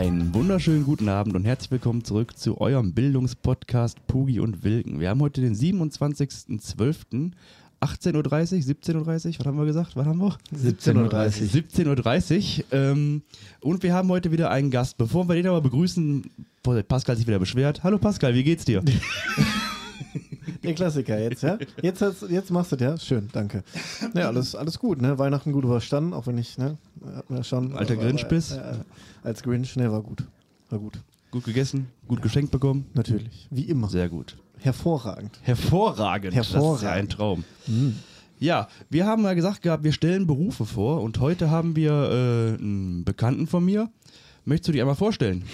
Einen wunderschönen guten Abend und herzlich willkommen zurück zu eurem Bildungspodcast Pugi und Wilken. Wir haben heute den 27.12. 18.30 Uhr, 17.30 Uhr, was haben wir gesagt? Was haben wir? 17.30 17.30 Uhr. Ähm, und wir haben heute wieder einen Gast. Bevor wir den aber begrüßen, Pascal sich wieder beschwert. Hallo Pascal, wie geht's dir? Der Klassiker jetzt, ja? Jetzt, jetzt machst du es, ja? Schön, danke. Ja, alles, alles gut, ne? Weihnachten gut überstanden, auch wenn ich, ne? Hatten wir schon. Alter aber, Grinch-Biss? Äh, äh, als Grinch, ne, war gut. War gut. Gut gegessen, gut geschenkt bekommen? Natürlich, wie immer. Sehr gut. Hervorragend. Hervorragend. Hervorragend. Das ist ja ein Traum. Ja, wir haben ja gesagt gehabt, wir stellen Berufe vor und heute haben wir äh, einen Bekannten von mir. Möchtest du dich einmal vorstellen?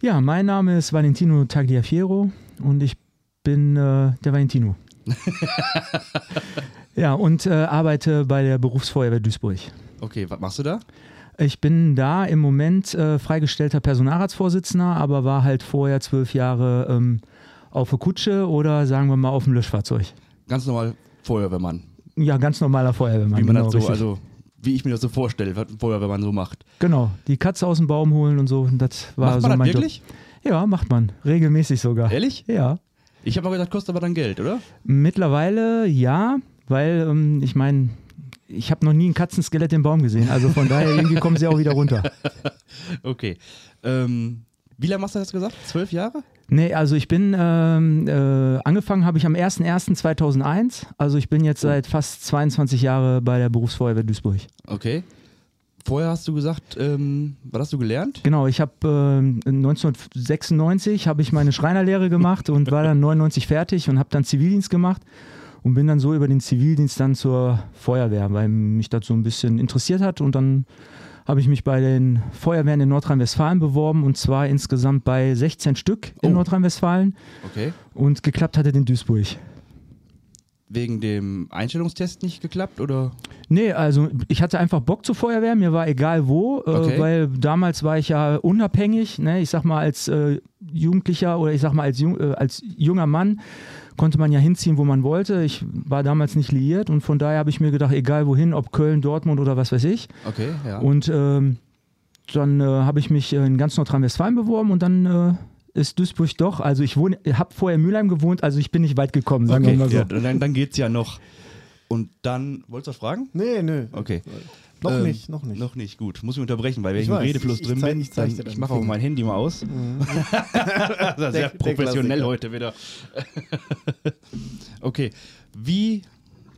Ja, mein Name ist Valentino Tagliafiero und ich bin äh, der Valentino. ja, und äh, arbeite bei der Berufsfeuerwehr Duisburg. Okay, was machst du da? Ich bin da im Moment äh, freigestellter Personalratsvorsitzender, aber war halt vorher zwölf Jahre ähm, auf der Kutsche oder sagen wir mal auf dem Löschfahrzeug. Ganz normal Feuerwehrmann. Ja, ganz normaler Feuerwehrmann. Wie man genau, das so, richtig. also wie ich mir das so vorstelle, was ein Feuerwehrmann so macht. Genau, die Katze aus dem Baum holen und so, das war macht so man mein das wirklich? Job. Ja, macht man. Regelmäßig sogar. Ehrlich? Ja. Ich habe mal gesagt, kostet aber dann Geld, oder? Mittlerweile ja, weil ähm, ich meine, ich habe noch nie ein Katzenskelett im Baum gesehen. Also von daher irgendwie kommen sie auch wieder runter. Okay. Ähm, wie lange machst du das gesagt? Zwölf Jahre? Nee, also ich bin ähm, äh, angefangen habe ich am 01.01.2001. Also ich bin jetzt Oh. seit fast 22 Jahre bei der Berufsfeuerwehr Duisburg. Okay. Vorher hast du gesagt, ähm, was hast du gelernt? Genau, ich habe ähm, 1996 habe ich meine Schreinerlehre gemacht und war dann 99 fertig und habe dann Zivildienst gemacht und bin dann so über den Zivildienst dann zur Feuerwehr, weil mich das so ein bisschen interessiert hat und dann habe ich mich bei den Feuerwehren in Nordrhein-Westfalen beworben und zwar insgesamt bei 16 Stück in Oh. Nordrhein-Westfalen Okay. und geklappt hatte in Duisburg. Wegen dem Einstellungstest nicht geklappt oder? Nee, also ich hatte einfach Bock zur Feuerwehr, mir war egal wo, äh, Okay. weil damals war ich ja unabhängig, ne? ich sag mal als äh, Jugendlicher oder ich sag mal als, jung, äh, als junger Mann konnte man ja hinziehen, wo man wollte. Ich war damals nicht liiert und von daher habe ich mir gedacht, egal wohin, ob Köln, Dortmund oder was weiß ich. Okay, ja. Und ähm, dann äh, habe ich mich äh, in ganz Nordrhein-Westfalen beworben und dann äh, ist Duisburg doch, also ich wohne, habe vorher in Mülheim gewohnt, also ich bin nicht weit gekommen, sagen okay, wir mal so. ja, dann, dann geht's ja noch. Und dann, wolltest du was fragen? Nee, nö. Okay. Noch Ähm, nicht, noch nicht. Noch nicht, gut. Muss ich unterbrechen, weil wenn Ich ich, im weiß, Redefluss ich- ich drin zeig- bin, ich zeig dann, ich mache auch mein Handy mal aus. das ist sehr Der- der professionell Klassiker. heute wieder. okay, wie,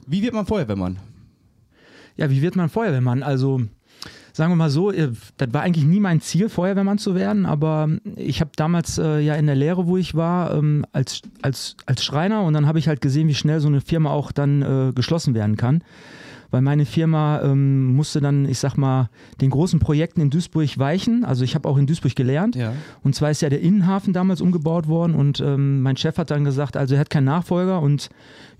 wie wird man Feuerwehrmann? Ja, wie wird man Feuerwehrmann? Also sagen wir mal so, äh, das war eigentlich nie mein Ziel, Feuerwehrmann zu werden, aber ich habe damals äh, ja in der Lehre, wo ich war, ähm, als, als, als Schreiner und dann habe ich halt gesehen, wie schnell so eine Firma auch dann äh, geschlossen werden kann. Weil meine Firma ähm, musste dann, ich sag mal, den großen Projekten in Duisburg weichen. Also ich habe auch in Duisburg gelernt. Ja. Und zwar ist ja der Innenhafen damals umgebaut worden und ähm, mein Chef hat dann gesagt, also er hat keinen Nachfolger und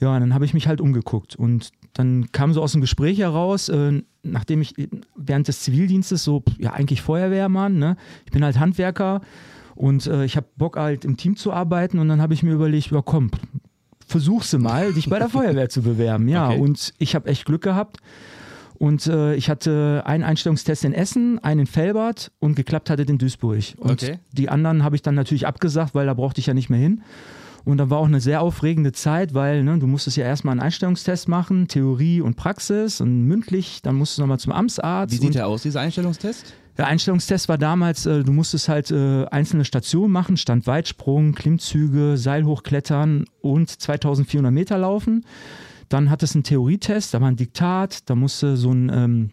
ja, dann habe ich mich halt umgeguckt und dann kam so aus dem Gespräch heraus, äh, nachdem ich während des Zivildienstes so, ja eigentlich Feuerwehrmann, ne? ich bin halt Handwerker und äh, ich habe Bock halt im Team zu arbeiten und dann habe ich mir überlegt, ja komm, versuch's mal, dich bei der Feuerwehr zu bewerben. Ja, Okay. und ich habe echt Glück gehabt. Und äh, ich hatte einen Einstellungstest in Essen, einen in Felbert und geklappt hatte in Duisburg. Und Okay. die anderen habe ich dann natürlich abgesagt, weil da brauchte ich ja nicht mehr hin. Und dann war auch eine sehr aufregende Zeit, weil ne, du musstest ja erstmal einen Einstellungstest machen, Theorie und Praxis und mündlich, dann musstest du nochmal zum Amtsarzt. Wie sieht der aus, dieser Einstellungstest? der Einstellungstest war damals, äh, du musstest halt äh, einzelne Stationen machen, Standweitsprung, Klimmzüge, Seil hochklettern und 2400 Meter laufen. Dann hattest du einen Theorietest, da war ein Diktat, da musste so ein, ähm,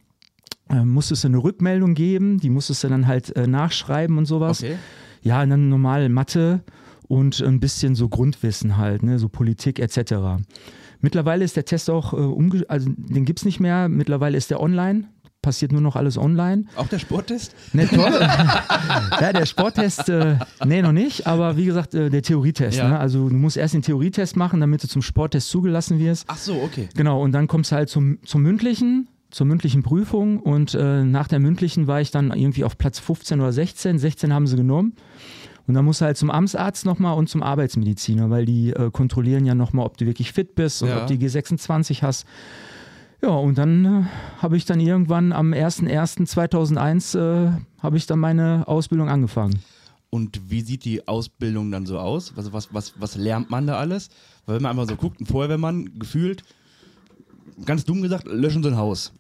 äh, musstest du eine Rückmeldung geben, die musstest du dann halt äh, nachschreiben und sowas. Okay. Ja, und dann normal Mathe und ein bisschen so Grundwissen halt, ne, so Politik etc. Mittlerweile ist der Test auch, äh, umge also den gibt es nicht mehr, mittlerweile ist der online, passiert nur noch alles online. Auch der Sporttest? Ne, ja, der Sporttest, äh, nee, noch nicht, aber wie gesagt, äh, der Theorietest. Ja. Ne? Also du musst erst den Theorietest machen, damit du zum Sporttest zugelassen wirst. Ach so, okay. Genau, und dann kommst du halt zum, zum mündlichen, zur mündlichen Prüfung und äh, nach der mündlichen war ich dann irgendwie auf Platz 15 oder 16. 16 haben sie genommen. Und dann musst du halt zum Amtsarzt nochmal und zum Arbeitsmediziner, weil die äh, kontrollieren ja nochmal, ob du wirklich fit bist und Ja. ob du die G26 hast. Ja, und dann äh, habe ich dann irgendwann am 01.01.2001 äh, habe ich dann meine Ausbildung angefangen. Und wie sieht die Ausbildung dann so aus? Also was, was, was lernt man da alles? Weil wenn man einfach so guckt, ein Feuerwehrmann gefühlt, ganz dumm gesagt, löschen so ein Haus.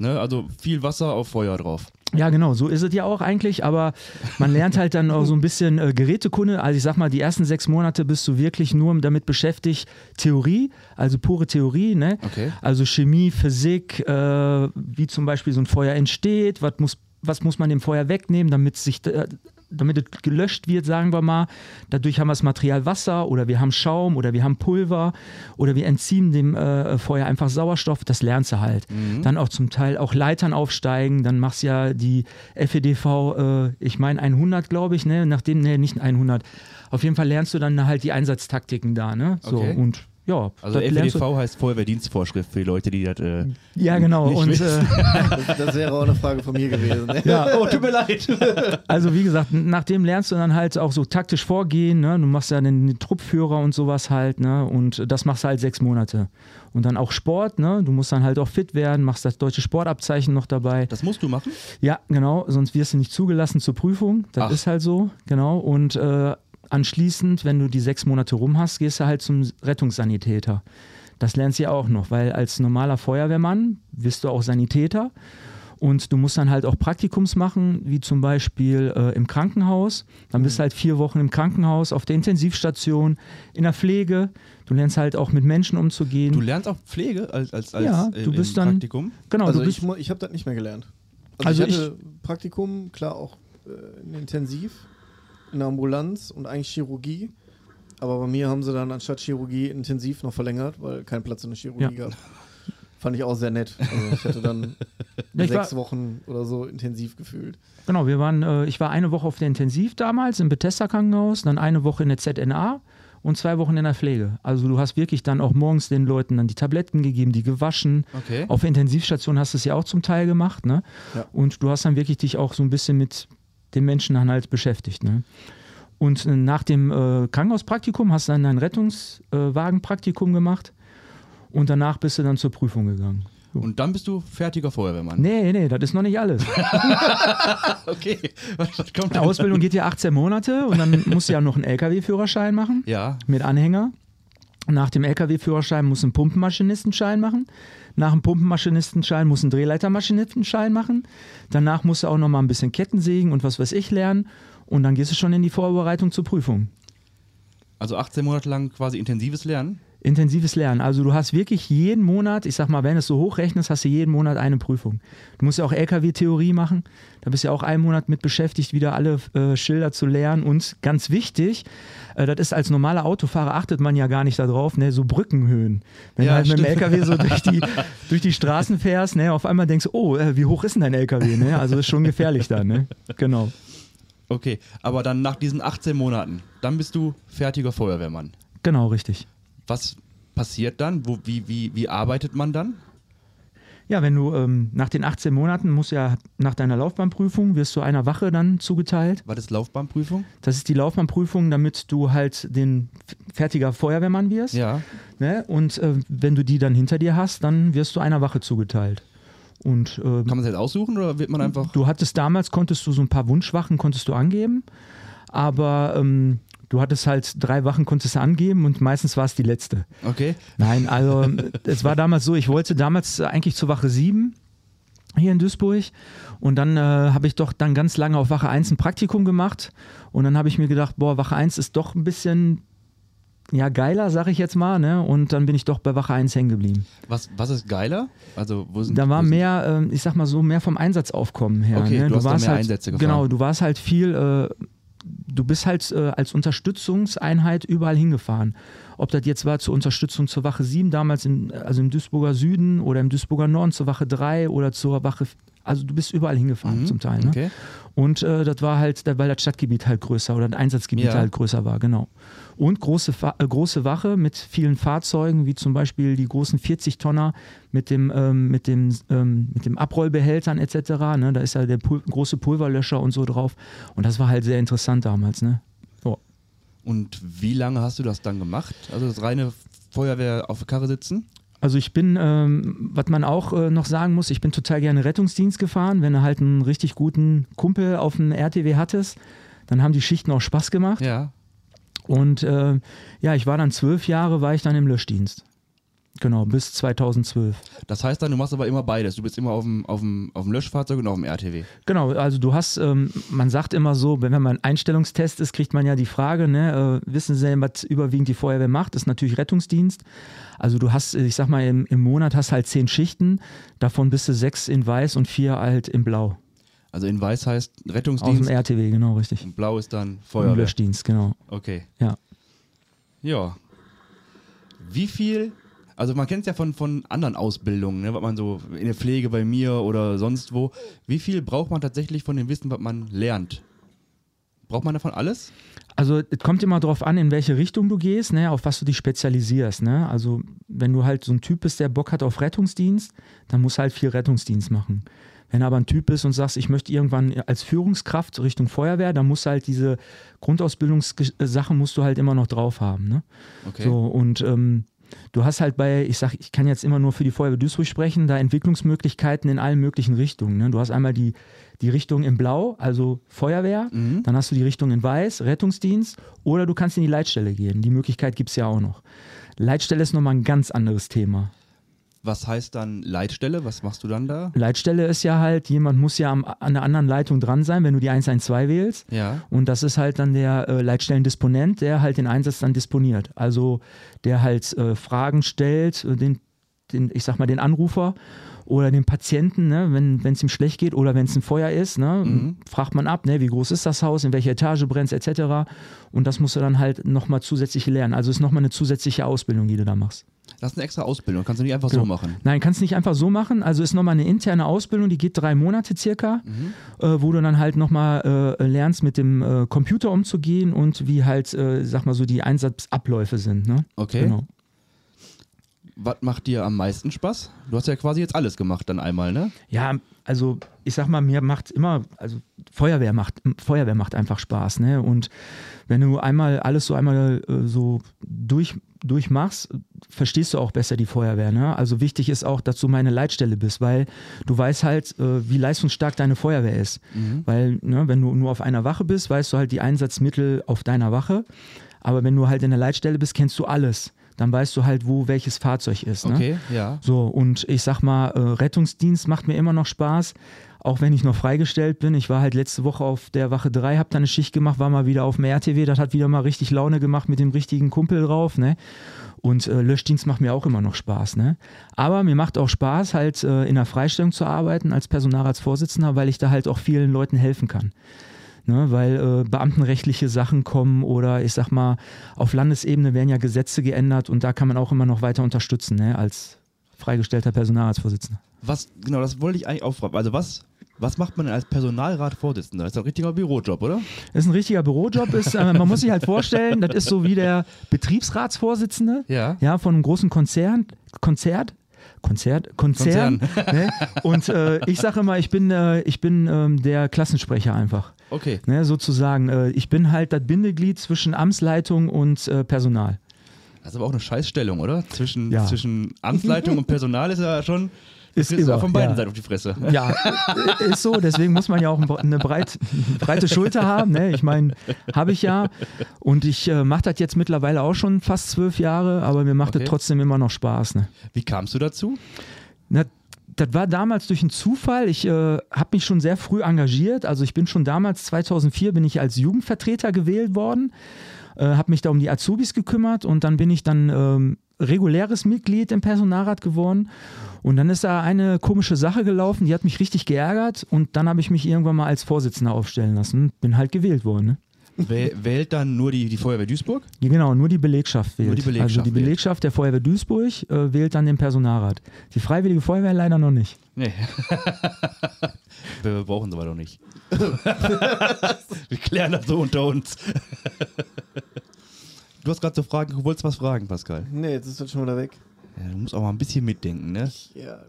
Ne? Also viel Wasser auf Feuer drauf. Ja, genau, so ist es ja auch eigentlich, aber man lernt halt dann auch so ein bisschen äh, Gerätekunde. Also ich sag mal, die ersten sechs Monate bist du wirklich nur damit beschäftigt, Theorie, also pure Theorie, ne? Okay. Also Chemie, Physik, äh, wie zum Beispiel so ein Feuer entsteht, was muss, was muss man dem Feuer wegnehmen, damit sich äh, damit es gelöscht wird, sagen wir mal. Dadurch haben wir das Material Wasser oder wir haben Schaum oder wir haben Pulver oder wir entziehen dem äh, Feuer einfach Sauerstoff. Das lernst du halt. Mhm. Dann auch zum Teil auch Leitern aufsteigen. Dann machst du ja die FEDV, äh, ich meine 100, glaube ich, ne? Nachdem, ne, nicht 100. Auf jeden Fall lernst du dann halt die Einsatztaktiken da, ne? So Okay. und ja, Also FEDV heißt Feuerwehrdienstvorschrift für die Leute, die das. Äh, Ja, genau. nicht Und äh, Das, das wäre auch eine Frage von mir gewesen. Ne? ja, oh, tut mir leid. Also wie gesagt, nachdem lernst du dann halt auch so taktisch vorgehen, ne? Du machst ja den, den Truppführer und sowas halt, ne? Und das machst du halt sechs Monate. Und dann auch Sport, ne? Du musst dann halt auch fit werden, machst das deutsche Sportabzeichen noch dabei. Das musst du machen? Ja, genau, sonst wirst du nicht zugelassen zur Prüfung. Das Ach. ist halt so, genau. Und äh, anschließend, wenn du die sechs Monate rum hast, gehst du halt zum Rettungssanitäter. Das lernst du ja auch noch, weil als normaler Feuerwehrmann wirst du auch Sanitäter. Und du musst dann halt auch Praktikums machen, wie zum Beispiel äh, im Krankenhaus. Dann bist du halt vier Wochen im Krankenhaus, auf der Intensivstation, in der Pflege. Du lernst halt auch mit Menschen umzugehen. Du lernst auch Pflege als, als, als Ja, du bist dann- Praktikum? genau, Also ich, ich habe das nicht mehr gelernt. Also, Also ich hatte Praktikum, klar auch äh, in Intensiv, in der Ambulanz und eigentlich Chirurgie. Aber bei mir haben sie dann anstatt Chirurgie intensiv noch verlängert, weil kein Platz in der Chirurgie Ja. gab. Fand ich auch sehr nett. Also ich hatte dann Ja, ich sechs war- Wochen oder so intensiv gefühlt. Genau, wir waren, äh, ich war eine Woche auf der Intensiv damals im Bethesda Krankenhaus, dann eine Woche in der ZNA und zwei Wochen in der Pflege. Also du hast wirklich dann auch morgens den Leuten dann die Tabletten gegeben, die gewaschen. Okay. Auf der Intensivstation hast du es ja auch zum Teil gemacht, ne? Ja. Und du hast dann wirklich dich auch so ein bisschen mit den Menschen dann halt beschäftigt, ne? Und äh, nach dem äh, Krankenhauspraktikum hast du dann dein Rettungswagenpraktikum gemacht und danach bist du dann zur Prüfung gegangen. Und dann bist du fertiger Feuerwehrmann. Nee, nee, das ist noch nicht alles. Okay. Was, was kommt Die? Ausbildung geht ja 18 Monate und dann musst du ja noch einen LKW-Führerschein machen Ja. mit Anhänger. Nach dem LKW-Führerschein musst du einen Pumpenmaschinistenschein machen. Nach dem Pumpenmaschinistenschein musst du einen Drehleitermaschinistenschein machen. Danach musst du auch noch mal ein bisschen Kettensägen und was weiß ich lernen. Und dann gehst du schon in die Vorbereitung zur Prüfung. Also 18 Monate lang quasi intensives Lernen. Intensives Lernen. Also du hast wirklich jeden Monat, ich sag mal, wenn du es so hochrechnest, hast du jeden Monat eine Prüfung. Du musst ja auch LKW-Theorie machen. Da bist du ja auch einen Monat mit beschäftigt, wieder alle äh, Schilder zu lernen. Und ganz wichtig, äh, das ist als normaler Autofahrer achtet man ja gar nicht darauf, ne, so Brückenhöhen. Wenn Ja, du halt mit dem. LKW so durch die, durch die Straßen fährst, ne, auf einmal denkst du, oh, äh, wie hoch ist denn dein LKW? Ne? Also ist schon gefährlich da, ne? Genau. Okay. Aber dann nach diesen 18 Monaten, dann bist du fertiger Feuerwehrmann. Genau, richtig. Was passiert dann? Wo, wie, wie, wie arbeitet man dann? Ja, wenn du ähm, nach den 18 Monaten musst ja nach deiner Laufbahnprüfung wirst du einer Wache dann zugeteilt. War das Laufbahnprüfung? Das ist die Laufbahnprüfung, damit du halt den fertiger Feuerwehrmann wirst. Ja. Ne? Und äh, wenn du die dann hinter dir hast, dann wirst du einer Wache zugeteilt. Und äh, Kann man es jetzt aussuchen oder wird man einfach. du hattest damals, konntest du so ein paar Wunschwachen, konntest du angeben, aber ähm, du hattest halt drei Wachen, konntest du angeben und meistens war es die letzte. Okay. Nein, also es war damals so, ich wollte damals eigentlich zur Wache 7 hier in Duisburg und dann äh, habe ich doch dann ganz lange auf Wache 1 ein Praktikum gemacht und dann habe ich mir gedacht, boah, Wache 1 ist doch ein bisschen ja geiler, sag ich jetzt mal, ne? Und dann bin ich doch bei Wache 1 hängen geblieben. Was, was ist geiler? Also, wo sind Da war mehr, ähm, ich sag mal so, mehr vom Einsatzaufkommen her. Okay, ne? du hast da warst mehr halt, Einsätze gefahren. Genau, du warst halt viel, äh, du bist halt äh, als Unterstützungseinheit überall hingefahren. Ob das jetzt war zur Unterstützung zur Wache 7 damals, im, also im Duisburger Süden oder im Duisburger Norden zur Wache 3 oder zur Wache, also du bist überall hingefahren Mhm, zum Teil. Ne? Okay. Und äh, das war halt, weil das Stadtgebiet halt größer oder das Einsatzgebiet Ja. halt größer war, genau. Und große, äh, große Wache mit vielen Fahrzeugen, wie zum Beispiel die großen 40-Tonner mit dem, ähm, mit dem, ähm, mit dem Abrollbehältern etc. Ne? Da ist ja der Pul große Pulverlöscher und so drauf. Und das war halt sehr interessant damals. Ne? Und wie lange hast du das dann gemacht? Also das reine Feuerwehr auf der Karre sitzen? Also ich bin, ähm, was man auch äh, noch sagen muss, ich bin total gerne Rettungsdienst gefahren. Wenn du halt einen richtig guten Kumpel auf dem RTW hattest, dann haben die Schichten auch Spaß gemacht. Ja. Und äh, ja, ich war dann zwölf Jahre, war ich dann im Löschdienst. Genau, bis 2012. Das heißt dann, du machst aber immer beides. Du bist immer auf dem, auf dem, auf dem Löschfahrzeug und auf dem RTW. Genau, also du hast, ähm, man sagt immer so, wenn man ein Einstellungstest ist, kriegt man ja die Frage, ne, äh, wissen Sie denn, was überwiegend die Feuerwehr macht? Das ist natürlich Rettungsdienst. Also du hast, ich sag mal, im, im Monat hast halt zehn Schichten, davon bist du sechs in weiß und vier halt in blau. Also in weiß heißt Aus Rettungsdienst dem RTW, genau, richtig. und blau ist dann Feuerwehr. Löschdienst, genau. Okay. Ja. Ja. Wie viel, also man kennt es ja von, von anderen Ausbildungen, ne, was man so in der Pflege bei mir oder sonst wo. Wie viel braucht man tatsächlich von dem Wissen, was man lernt? Braucht man davon alles? Also es kommt immer darauf an, in welche Richtung du gehst, ne, auf was du dich spezialisierst. Ne? Also wenn du halt so ein Typ bist, der Bock hat auf Rettungsdienst, dann musst du halt viel Rettungsdienst machen. Wenn du aber ein Typ bist und sagst, ich möchte irgendwann als Führungskraft Richtung Feuerwehr, dann musst du halt diese Grundausbildungssachen musst du halt immer noch drauf haben. Ne? Okay. So, und ähm, du hast halt bei, ich sag, ich kann jetzt immer nur für die Feuerwehr Duisburg sprechen, da Entwicklungsmöglichkeiten in allen möglichen Richtungen. Ne? Du hast einmal die, die Richtung in Blau, also Feuerwehr, Mhm. dann hast du die Richtung in Weiß, Rettungsdienst, oder du kannst in die Leitstelle gehen. Die Möglichkeit gibt es ja auch noch. Leitstelle ist nochmal ein ganz anderes Thema. Was heißt dann Leitstelle? Was machst du dann da? Leitstelle ist ja halt, jemand muss ja am, an der anderen Leitung dran sein, wenn du die 112 wählst. Ja. Und das ist halt dann der äh, Leitstellendisponent, der halt den Einsatz dann disponiert. Also der halt äh, Fragen stellt, äh, den, den, ich sag mal, den Anrufer oder den Patienten, ne, wenn es ihm schlecht geht oder wenn es ein Feuer ist, ne, Mhm. fragt man ab, ne, wie groß ist das Haus, in welcher Etage brennt es, etc. Und das musst du dann halt nochmal zusätzlich lernen. Also ist nochmal eine zusätzliche Ausbildung, die du da machst. Das ist eine extra Ausbildung. Kannst du nicht einfach so Genau. machen. Nein, kannst nicht einfach so machen. Also ist nochmal eine interne Ausbildung, die geht drei Monate circa, äh, wo du dann halt nochmal äh, lernst, mit dem äh, Computer umzugehen und wie halt, äh, sag mal so, die Einsatzabläufe sind. Ne? Okay. Genau. Was macht dir am meisten Spaß? Du hast ja quasi jetzt alles gemacht dann einmal, ne? Ja, also ich sag mal, mir macht immer, also Feuerwehr macht, Feuerwehr macht einfach Spaß, ne? Und wenn du einmal alles so einmal äh, so durch, durchmachst, verstehst du auch besser die Feuerwehr, ne? Also wichtig ist auch, dass du meine Leitstelle bist, weil du weißt halt, äh, wie leistungsstark deine Feuerwehr ist. Weil, ne, wenn du nur auf einer Wache bist, weißt du halt die Einsatzmittel auf deiner Wache. Aber wenn du halt in der Leitstelle bist, kennst du alles. Dann weißt du halt, wo welches Fahrzeug ist. Ne? Okay, ja. So, und ich sag mal, äh, Rettungsdienst macht mir immer noch Spaß, auch wenn ich noch freigestellt bin. Ich war halt letzte Woche auf der Wache 3, hab da eine Schicht gemacht, war mal wieder auf dem RTW, das hat wieder mal richtig Laune gemacht mit dem richtigen Kumpel drauf, ne? Und äh, Löschdienst macht mir auch immer noch Spaß, ne? Aber mir macht auch Spaß, halt äh, in der Freistellung zu arbeiten als Personalratsvorsitzender, weil ich da halt auch vielen Leuten helfen kann. Ne, weil äh, beamtenrechtliche Sachen kommen oder ich sag mal, auf Landesebene werden ja Gesetze geändert und da kann man auch immer noch weiter unterstützen, ne, als freigestellter Personalratsvorsitzender. Was, genau, das wollte ich eigentlich auch fragen. Also was, was macht man denn als Personalratvorsitzender? Das ist ein richtiger Bürojob, oder? Das ist ein richtiger Bürojob, ist, äh, man muss sich halt vorstellen, das ist so wie der Betriebsratsvorsitzende Ja. ja, von einem großen Konzern, Konzert, Konzert, Konzern. Ne? Und äh, ich sage immer, ich bin, äh, ich bin ähm, der Klassensprecher einfach. Okay. Ne, sozusagen, äh, ich bin halt das Bindeglied zwischen Amtsleitung und äh, Personal. Das ist aber auch eine Scheißstellung, oder? Zwischen, Ja. zwischen Amtsleitung und Personal ist ja schon. Ist immer, von beiden ja. Seiten auf die Fresse. Ja, ist so. Deswegen muss man ja auch ein- eine breit, breite Schulter haben. Ne? Ich meine, habe ich ja. Und ich äh, mache das jetzt mittlerweile auch schon fast zwölf Jahre, aber mir macht Okay. es trotzdem immer noch Spaß. Ne? Wie kamst du dazu? Na, das war damals durch einen Zufall. Ich äh, habe mich schon sehr früh engagiert. Also ich bin schon damals, 2004, bin ich als Jugendvertreter gewählt worden, äh, habe mich da um die Azubis gekümmert und dann bin ich dann ähm, reguläres Mitglied im Personalrat geworden. Und dann ist da eine komische Sache gelaufen, die hat mich richtig geärgert und dann habe ich mich irgendwann mal als Vorsitzender aufstellen lassen. Bin halt gewählt worden. Ne? Wäh- Wählt dann nur die, die Feuerwehr Duisburg? Ja, genau, nur die Belegschaft wählt. Nur die Belegschaft also die wählt. Belegschaft der Feuerwehr Duisburg äh, wählt dann den Personalrat. Die Freiwillige Feuerwehr leider noch nicht. Nee. Wir brauchen sie aber doch nicht. Wir klären das so unter uns. Du hast gerade so Fragen, du wolltest was fragen, Pascal. Nee, jetzt ist das schon wieder weg. Ja, du musst auch mal ein bisschen mitdenken, ne? Ja,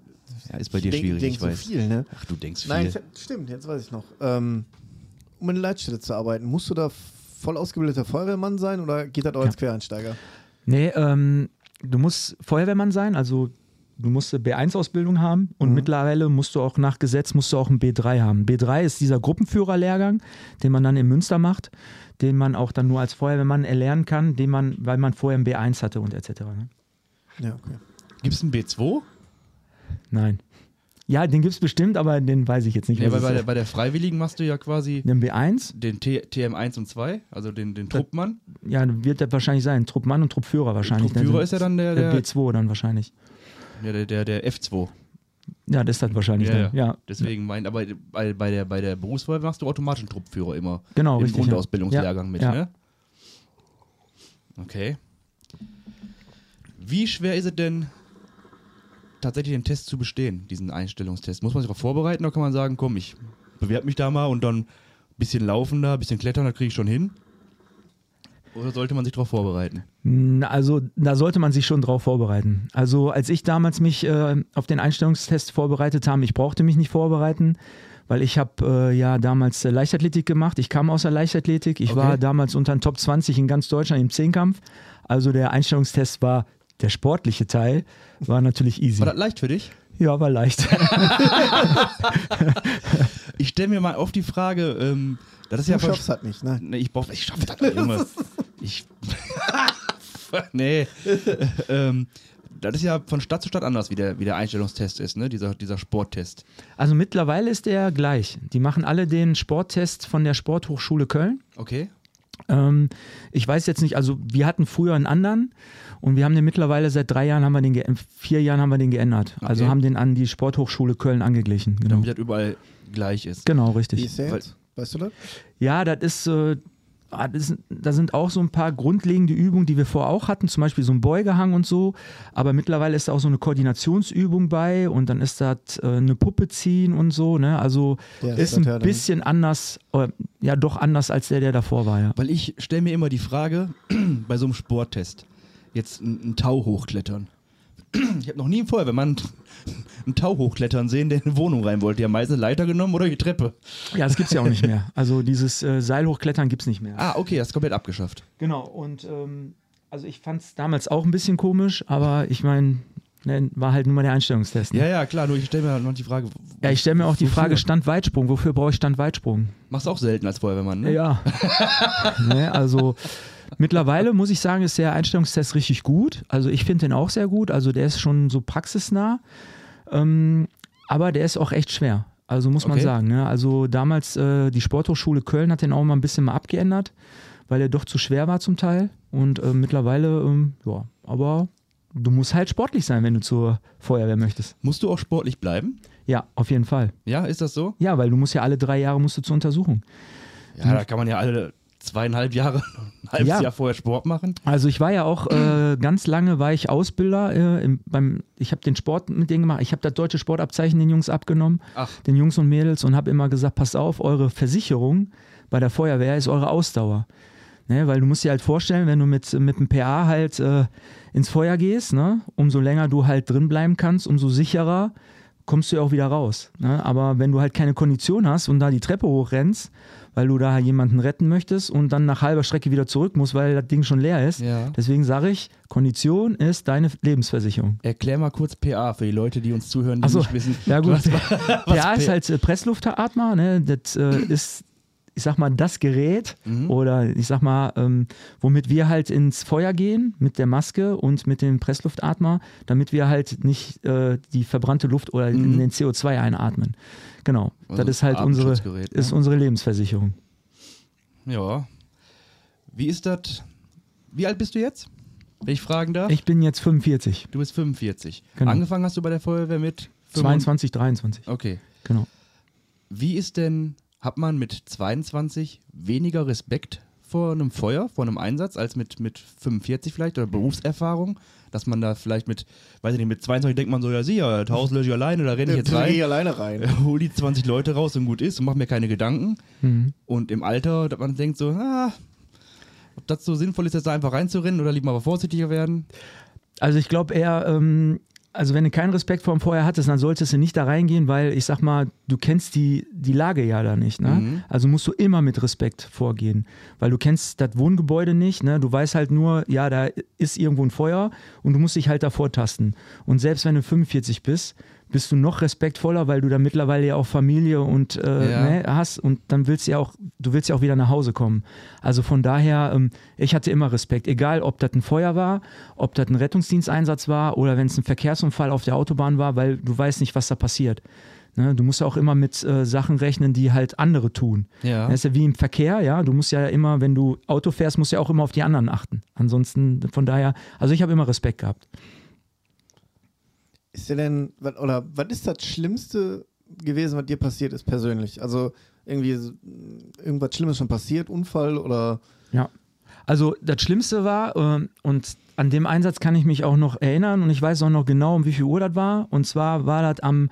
Ja, ist bei dir denk, schwierig, denk ich so weiß. viel, ne? Ach, du denkst viel. Nein, ich, stimmt, jetzt weiß ich noch. Ähm, um in der Leitstelle zu arbeiten, musst du da voll ausgebildeter Feuerwehrmann sein oder geht das auch als Quereinsteiger? Nee, ähm, du musst Feuerwehrmann sein, also du musst eine B1-Ausbildung haben und mittlerweile musst du auch nach Gesetz musst du auch ein B3 haben. B3 ist dieser Gruppenführerlehrgang, den man dann in Münster macht, den man auch dann nur als Feuerwehrmann erlernen kann, den man, weil man vorher ein B1 hatte und etc. Ne? Ja, okay. Gibt es einen B2? Nein. Ja, den gibt es bestimmt, aber den weiß ich jetzt nicht. Ja, weil bei der, bei der Freiwilligen machst du ja quasi Den B1, den T TM1 und 2, also den, den Truppmann. ja, wird der wahrscheinlich sein. Truppmann und Truppführer wahrscheinlich. Truppführer ist ja dann der, der der, B2 dann wahrscheinlich. ja, der, der, der F2. Ja, das ist dann wahrscheinlich Ja, dann. Ja, Deswegen mein, aber bei, bei, der, bei der Berufsfeuerwehr machst du automatisch einen Truppführer immer. genau, Im richtig. ja. Grundausbildungslehrgang ja. mit, ja. ne? Okay. Wie schwer ist es denn, tatsächlich den Test zu bestehen, diesen Einstellungstest? Muss man sich darauf vorbereiten oder kann man sagen, komm, ich bewerbe mich da mal und dann ein bisschen laufen da, ein bisschen klettern, da kriege ich schon hin? Oder sollte man sich darauf vorbereiten? Also da sollte man sich schon drauf vorbereiten. Also als ich damals mich äh, auf den Einstellungstest vorbereitet habe, ich brauchte mich nicht vorbereiten, weil ich habe äh, ja damals äh, Leichtathletik gemacht. Ich kam aus der Leichtathletik. Ich Okay. war damals unter den Top 20 in ganz Deutschland im Zehnkampf. Also der Einstellungstest war der sportliche Teil, war natürlich easy. War das leicht für dich? Ja, war leicht. Ich stelle mir mal oft die Frage, ähm, das ist Du ja von- schaffst halt nicht, nein. Nee, ich brauch, ich schaff das nicht, Junge. Ich. nee. ähm, das ist ja von Stadt zu Stadt anders, wie der, wie der Einstellungstest ist, ne? Dieser, dieser Sporttest. Also mittlerweile ist der gleich. Die machen alle den Sporttest von der Sporthochschule Köln. Okay. Ähm, ich weiß jetzt nicht, also wir hatten früher einen anderen und wir haben den mittlerweile seit drei Jahren haben wir den, vier Jahren haben wir den geändert. Also Okay. haben den an die Sporthochschule Köln angeglichen. Genau, Damit das überall gleich ist. genau Wie richtig. ist der jetzt? Weißt du das? Ja, das ist, äh, das ist, da sind auch so ein paar grundlegende Übungen, die wir vorher auch hatten, zum Beispiel so ein Beugehang und so. Aber mittlerweile ist da auch so eine Koordinationsübung bei und dann ist das äh, eine Puppe ziehen und so. Ne? Also Der ist ein ja dann- bisschen anders, äh, ja doch anders als der, der davor war. Ja. Weil ich stelle mir immer die Frage, bei so einem Sporttest, jetzt ein, ein Tau hochklettern. Ich habe noch nie im Feuerwehrmann einen Tau hochklettern sehen, der in eine Wohnung rein wollte. Die haben meistens Leiter genommen oder die Treppe. Ja, das gibt's ja auch nicht mehr. Also dieses äh, Seil hochklettern gibt's nicht mehr. Ah, okay, das ist komplett abgeschafft. Genau, und ähm, also ich fand es damals auch ein bisschen komisch, aber ich meine, ne, war halt nur mal der Einstellungstest. Ne? Ja, ja, klar, nur ich stelle mir halt noch die Frage. Ja, ich stelle mir auch die? Frage Stand-Weitsprung. Wofür brauche ich Stand-Weitsprung? Machst du auch selten als Feuerwehrmann, ne? Ja. ne, also mittlerweile muss ich sagen, ist der Einstellungstest richtig gut. Also ich finde den auch sehr gut. Also der ist schon so praxisnah. Ähm, aber der ist auch echt schwer. Also muss man Okay. sagen. Ne? Also damals, äh, die Sporthochschule Köln hat den auch mal ein bisschen mal abgeändert, weil er doch zu schwer war zum Teil. Und äh, mittlerweile, ähm, ja, aber du musst halt sportlich sein, wenn du zur Feuerwehr möchtest. Musst du auch sportlich bleiben? Ja, auf jeden Fall. Ja, ist das so? Ja, weil du musst ja alle drei Jahre musst du zur Untersuchung. Ja, da kann man ja alle zweieinhalb Jahre, ein halbes Ja. Jahr vorher Sport machen. Also ich war ja auch äh, ganz lange war ich Ausbilder äh, im, beim ich habe den Sport mit denen gemacht. Ich habe das deutsche Sportabzeichen den Jungs abgenommen, Ach. den Jungs und Mädels und habe immer gesagt, passt auf, eure Versicherung bei der Feuerwehr ist eure Ausdauer. Ne, weil du musst dir halt vorstellen, wenn du mit, mit dem PA halt äh, ins Feuer gehst, ne, umso länger du halt drin bleiben kannst, umso sicherer kommst du ja auch wieder raus. Ne? Aber wenn du halt keine Kondition hast und da die Treppe hochrennst, weil du da jemanden retten möchtest und dann nach halber Strecke wieder zurück musst, weil das Ding schon leer ist, Ja. deswegen sage ich, Kondition ist deine Lebensversicherung. Erklär mal kurz PA für die Leute, die uns zuhören, die Achso, nicht wissen. ja gut. Was, was PA ist halt äh, Pressluftatmer, ne? das äh, ist, ich sag mal, das Gerät Mhm. oder ich sag mal, ähm, womit wir halt ins Feuer gehen mit der Maske und mit dem Pressluftatmer, damit wir halt nicht äh, die verbrannte Luft oder Mhm. den CO2 einatmen. Genau, Also das ist halt unsere, ne? ist unsere Lebensversicherung. Ja. Wie ist das? Wie alt bist du jetzt? Wenn ich fragen darf? Ich bin jetzt 45, Du bist 45. Genau. Angefangen hast du bei der Feuerwehr mit 22, 23, Okay. genau. Wie ist denn, hat man mit 22 weniger Respekt vor einem Feuer, vor einem Einsatz, als mit, mit 45 vielleicht oder Berufserfahrung? Dass man da vielleicht mit, weiß ich nicht, mit 22 denkt man so, ja sicher, das Haus löse ich alleine, da renne ich jetzt geh ich rein, alleine rein. hol die 20 Leute raus und gut ist und mach mir keine Gedanken. Mhm. Und im Alter, dass man denkt so, ah, ob das so sinnvoll ist, jetzt da einfach reinzurennen oder lieber mal vorsichtiger werden? Also ich glaube eher, ähm, also wenn du keinen Respekt vor dem Feuer hattest, dann solltest du nicht da reingehen, weil ich sag mal, du kennst die, die Lage ja da nicht. Ne? Mhm. Also musst du immer mit Respekt vorgehen, weil du kennst das Wohngebäude nicht. Ne? Du weißt halt nur, ja, da ist irgendwo ein Feuer und du musst dich halt davor tasten. Und selbst wenn du 45 bist, bist du noch respektvoller, weil du da mittlerweile ja auch Familie und äh, Ja. ne, hast und dann willst du ja auch, du willst ja auch wieder nach Hause kommen. Also von daher, ähm, ich hatte immer Respekt, egal ob das ein Feuer war, ob das ein Rettungsdiensteinsatz war oder wenn es ein Verkehrsunfall auf der Autobahn war, weil du weißt nicht, was da passiert. Ne, du musst ja auch immer mit äh, Sachen rechnen, die halt andere tun. Ja. Das ist ja wie im Verkehr, ja. Du musst ja immer, wenn du Auto fährst, musst du ja auch immer auf die anderen achten. Ansonsten, von daher, also ich habe immer Respekt gehabt. Ist dir denn, oder was ist das Schlimmste gewesen, was dir passiert ist persönlich? Also irgendwie so, mh, irgendwas Schlimmes schon passiert, Unfall oder Ja. Also das Schlimmste war, ähm, und an dem Einsatz kann ich mich auch noch erinnern und ich weiß auch noch genau, um wie viel Uhr das war. Und zwar war das am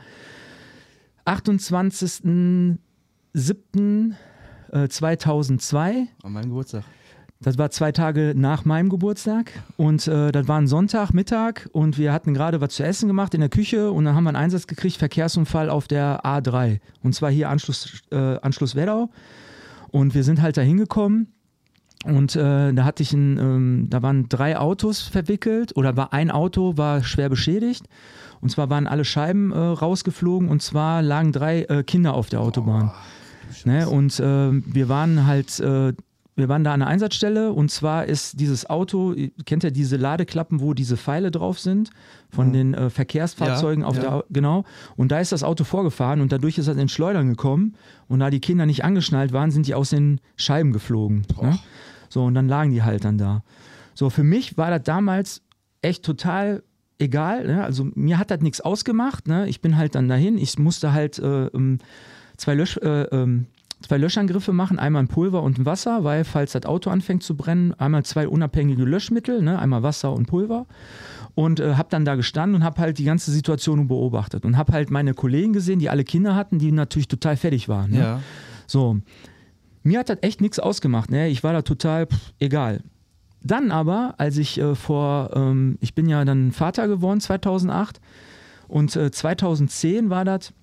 28.07.2002. An meinem Geburtstag. Das war zwei Tage nach meinem Geburtstag und äh, das war ein Sonntagmittag und wir hatten gerade was zu essen gemacht in der Küche und dann haben wir einen Einsatz gekriegt, Verkehrsunfall auf der A3 und zwar hier Anschluss, äh, Anschluss Weddau und wir sind halt da hingekommen und äh, da hatte ich ein, ähm, da waren drei Autos verwickelt oder war ein Auto war schwer beschädigt und zwar waren alle Scheiben äh, rausgeflogen und zwar lagen drei äh, Kinder auf der Autobahn. Ne? Und äh, wir waren halt, äh, wir waren da an der Einsatzstelle und zwar ist dieses Auto, ihr kennt ja diese Ladeklappen, wo diese Pfeile drauf sind von den äh, Verkehrsfahrzeugen Ja, auf ja. der, Au- genau. Und da ist das Auto vorgefahren und dadurch ist das in Schleudern gekommen und da die Kinder nicht angeschnallt waren, sind die aus den Scheiben geflogen. Ne? So, und dann lagen die halt dann da. So, für mich war das damals echt total egal. Ne? Also mir hat das nichts ausgemacht. Ne? Ich bin halt dann dahin. Ich musste halt äh, ähm, zwei, Lösch, äh, ähm, zwei Löschangriffe machen. Einmal ein Pulver und ein Wasser, weil falls das Auto anfängt zu brennen, einmal zwei unabhängige Löschmittel, ne? einmal Wasser und Pulver. Und äh, habe dann da gestanden und habe halt die ganze Situation beobachtet. Und habe halt meine Kollegen gesehen, die alle Kinder hatten, die natürlich total fertig waren. Ne? Ja. So, mir hat das echt nichts ausgemacht. Ne? Ich war da total pff, egal. Dann aber, als ich äh, vor, ähm, ich bin ja dann Vater geworden 2008 und äh, 2010 war das,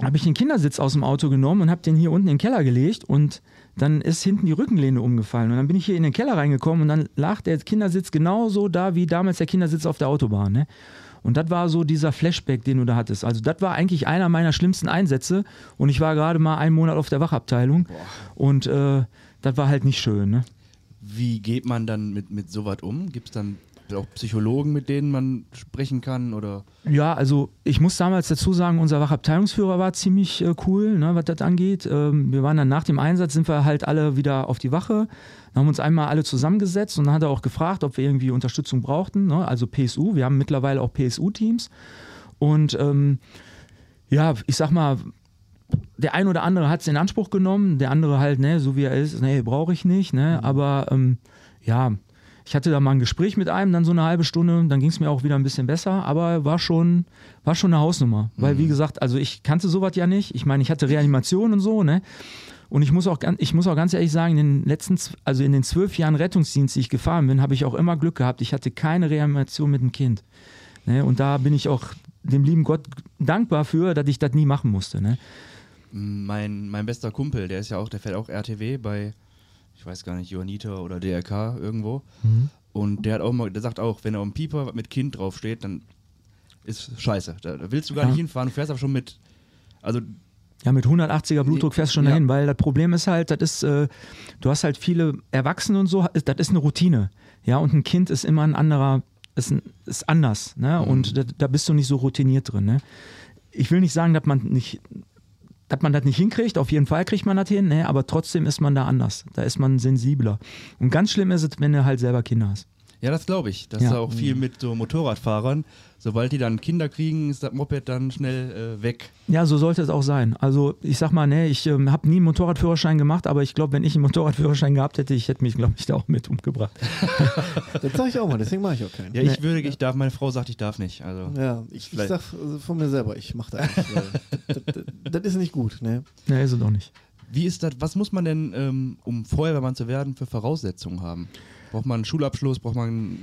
habe ich den Kindersitz aus dem Auto genommen und habe den hier unten in den Keller gelegt und dann ist hinten die Rückenlehne umgefallen und dann bin ich hier in den Keller reingekommen und dann lag der Kindersitz genauso da wie damals der Kindersitz auf der Autobahn. Ne? Und das war so dieser Flashback, den du da hattest. Also das war eigentlich einer meiner schlimmsten Einsätze und ich war gerade mal einen Monat auf der Wachabteilung und äh, das war halt nicht schön. Ne? Wie geht man dann mit, mit sowas um? Gibt es dann auch Psychologen, mit denen man sprechen kann? Oder? Ja, also ich muss damals dazu sagen, unser Wachabteilungsführer war ziemlich äh, cool, ne, was das angeht. Ähm, wir waren dann nach dem Einsatz, sind wir halt alle wieder auf die Wache, dann haben uns einmal alle zusammengesetzt und dann hat er auch gefragt, ob wir irgendwie Unterstützung brauchten, ne, also PSU. Wir haben mittlerweile auch PSU-Teams und ähm, ja, ich sag mal, der ein oder andere hat es in Anspruch genommen, der andere halt, ne, so wie er ist, ne, brauche ich nicht, ne, aber ähm, ja, ich hatte da mal ein Gespräch mit einem, dann so eine halbe Stunde, dann ging es mir auch wieder ein bisschen besser, aber war schon, war schon eine Hausnummer. Weil, wie gesagt, also ich kannte sowas ja nicht. Ich meine, ich hatte Reanimation und so, ne? Und ich muss auch, ich muss auch ganz ehrlich sagen, in den letzten, also in den zwölf Jahren Rettungsdienst, die ich gefahren bin, habe ich auch immer Glück gehabt. Ich hatte keine Reanimation mit dem Kind. Ne? Und da bin ich auch dem lieben Gott dankbar für, dass ich das nie machen musste. Ne? Mein, mein bester Kumpel, der ist ja auch, der fährt auch RTW bei, ich weiß gar nicht, Johanniter oder DRK irgendwo. Und der hat auch mal, der sagt auch, wenn er am Pieper mit Kind draufsteht, dann ist scheiße. Da, da willst du gar Ja. nicht hinfahren, du fährst aber schon mit. Also, Ja, mit 180er Blutdruck fährst du schon Ja. dahin, weil das Problem ist halt, das ist, äh, du hast halt viele Erwachsene und so, das ist eine Routine. Ja, und ein Kind ist immer ein anderer, ist, ist anders, ne? Und da, da bist du nicht so routiniert drin, ne? Ich will nicht sagen, dass man nicht, dass man das nicht hinkriegt, auf jeden Fall kriegt man das hin, ne? aber trotzdem ist man da anders. Da ist man sensibler. Und ganz schlimm ist es, wenn du halt selber Kinder hast. Ja, das glaube ich. Das Ja. ist auch viel mit so Motorradfahrern. Sobald die dann Kinder kriegen, ist das Moped dann schnell äh, weg. Ja, so sollte es auch sein. Also ich sag mal, ne, ich ähm, habe nie einen Motorradführerschein gemacht, aber ich glaube, wenn ich einen Motorradführerschein gehabt hätte, ich hätte mich, glaube ich, da auch mit umgebracht. Das sage ich auch mal, deswegen mache ich auch keinen. Ja, ich würde, ich darf, meine Frau sagt, ich darf nicht. Also, Ja, ich, ich sag von mir selber, ich mache das nicht. das, das, das ist nicht gut, ne? Ne, ist es doch nicht. Wie ist das, was muss man denn, ähm, um Feuerwehrmann zu werden, für Voraussetzungen haben? Braucht man einen Schulabschluss, braucht man,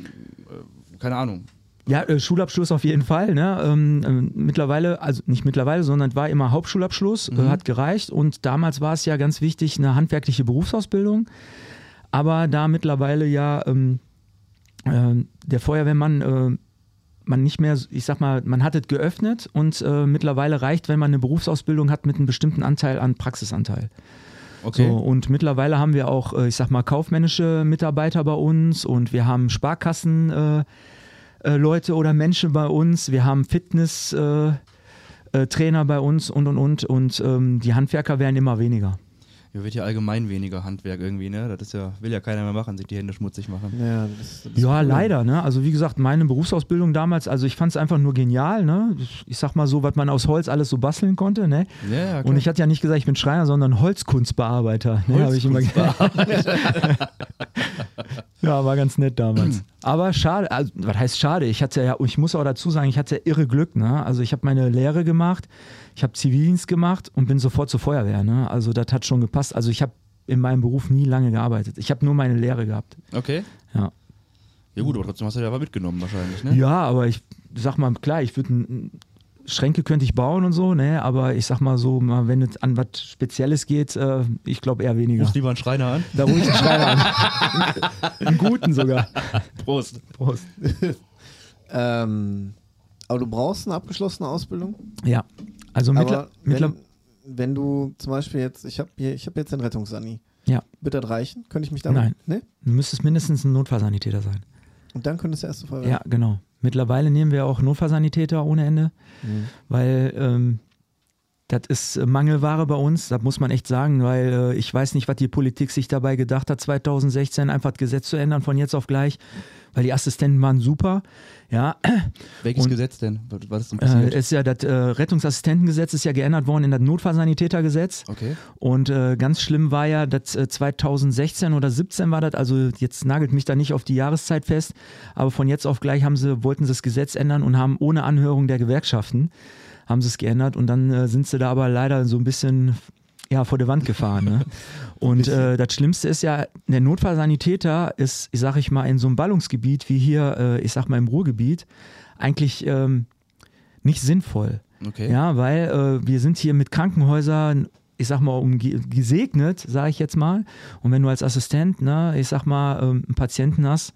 äh, keine Ahnung, Ja, äh, Schulabschluss auf jeden Fall. Ne? Ähm, ähm, mittlerweile, also nicht mittlerweile, sondern war immer Hauptschulabschluss, Mhm. äh, hat gereicht. Und damals war es ja ganz wichtig, eine handwerkliche Berufsausbildung. Aber da mittlerweile ja ähm, äh, der Feuerwehrmann äh, man nicht mehr, ich sag mal, man hat es geöffnet und äh, mittlerweile reicht, wenn man eine Berufsausbildung hat mit einem bestimmten Anteil an Praxisanteil. Okay. So, und mittlerweile haben wir auch, äh, ich sag mal, kaufmännische Mitarbeiter bei uns und wir haben Sparkassen. Äh, äh, Leute oder Menschen bei uns, wir haben Fitness äh, äh, Trainer bei uns und und und und ähm, die Handwerker werden immer weniger. Hier wird ja allgemein weniger Handwerk irgendwie, ne? Das ist ja, will ja keiner mehr machen, sich die Hände schmutzig machen. Ja, das, das Ja, cool. leider, ne? Also wie gesagt, meine Berufsausbildung damals, also ich fand es einfach nur genial, ne? Ich sag mal so, was man aus Holz alles so basteln konnte, ne? Ja, ja, Und ich hatte ja nicht gesagt, ich bin Schreiner, sondern Holzkunstbearbeiter. Ne, hab ich immer ja, war ganz nett damals. Aber schade, also, was heißt schade? Ich hatte ja, ich muss auch dazu sagen, ich hatte irre Glück. Ne? Also ich habe meine Lehre gemacht, ich habe Zivildienst gemacht und bin sofort zur Feuerwehr. Ne? Also das hat schon gepasst. Also ich habe in meinem Beruf nie lange gearbeitet. Ich habe nur meine Lehre gehabt. Okay. Ja. Ja gut, aber trotzdem hast du ja was mitgenommen wahrscheinlich, ne? Ja, aber ich sag mal, klar, ich würde Schränke könnte ich bauen und so, ne? Aber ich sag mal so, mal, wenn es an was Spezielles geht, äh, ich glaube eher weniger. Rufst lieber einen Schreiner an. Da rufe ich einen Schreiner an. einen guten sogar. Prost. Prost. Ähm, aber du brauchst eine abgeschlossene Ausbildung. Ja, also mittler, wenn, wenn du zum Beispiel jetzt, ich habe hab jetzt den Rettungssani. Ja. Wird das reichen? Könnte ich mich damit? Nein. Ne? du müsstest mindestens ein Notfallsanitäter sein. Und dann könntest du erste Feuerwehr. Ja, genau. Mittlerweile nehmen wir auch Notfallsanitäter ohne Ende, Mhm. weil ähm, das ist Mangelware bei uns, das muss man echt sagen, weil äh, ich weiß nicht, was die Politik sich dabei gedacht hat, 2016 einfach das Gesetz zu ändern von jetzt auf gleich, weil die Assistenten waren super. Ja, Welches Und- Gesetz denn? Was, ist denn äh, ist ja das äh, Rettungsassistentengesetz ist ja geändert worden in das Notfallsanitätergesetz. okay. Und äh, ganz schlimm war ja, dass äh, 2016 oder 17 war das, also jetzt nagelt mich da nicht auf die Jahreszeit fest, aber von jetzt auf gleich haben sie, wollten sie das Gesetz ändern und haben ohne Anhörung der Gewerkschaften, haben sie es geändert und dann äh, sind sie da aber leider so ein bisschen ja, vor der Wand gefahren. Ne? Und äh, das Schlimmste ist ja, der Notfallsanitäter ist, ich sag ich mal, in so einem Ballungsgebiet wie hier, äh, ich sag mal im Ruhrgebiet, eigentlich ähm, nicht sinnvoll. Okay. Ja, weil äh, wir sind hier mit Krankenhäusern, ich sag mal, umge gesegnet, sage ich jetzt mal. Und wenn du als Assistent, ne, ich sag mal, ähm, einen Patienten hast,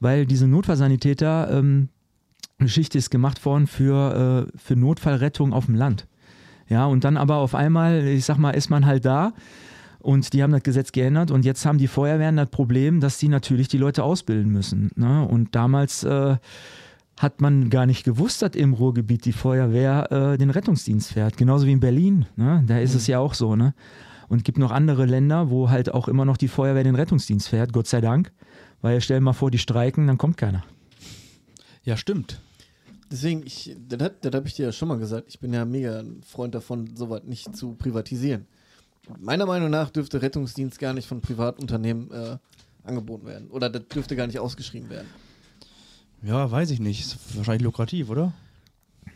weil diese Notfallsanitäter, ähm, eine Geschichte ist gemacht worden für, äh, für Notfallrettung auf dem Land. Ja, und dann aber auf einmal, ich sag mal, ist man halt da und die haben das Gesetz geändert und jetzt haben die Feuerwehren das Problem, dass die natürlich die Leute ausbilden müssen. Ne? Und damals äh, hat man gar nicht gewusst, dass im Ruhrgebiet die Feuerwehr äh, den Rettungsdienst fährt. Genauso wie in Berlin. Ne? Da ist es ja auch so. Ne? Und es gibt noch andere Länder, wo halt auch immer noch die Feuerwehr den Rettungsdienst fährt, Gott sei Dank. Weil stell dir mal vor, die streiken, dann kommt keiner. Ja, stimmt. Deswegen, ich, das, das habe ich dir ja schon mal gesagt, ich bin ja mega ein Freund davon, sowas nicht zu privatisieren. Meiner Meinung nach dürfte Rettungsdienst gar nicht von Privatunternehmen äh, angeboten werden. Oder das dürfte gar nicht ausgeschrieben werden. Ja, weiß ich nicht. Ist wahrscheinlich lukrativ, oder?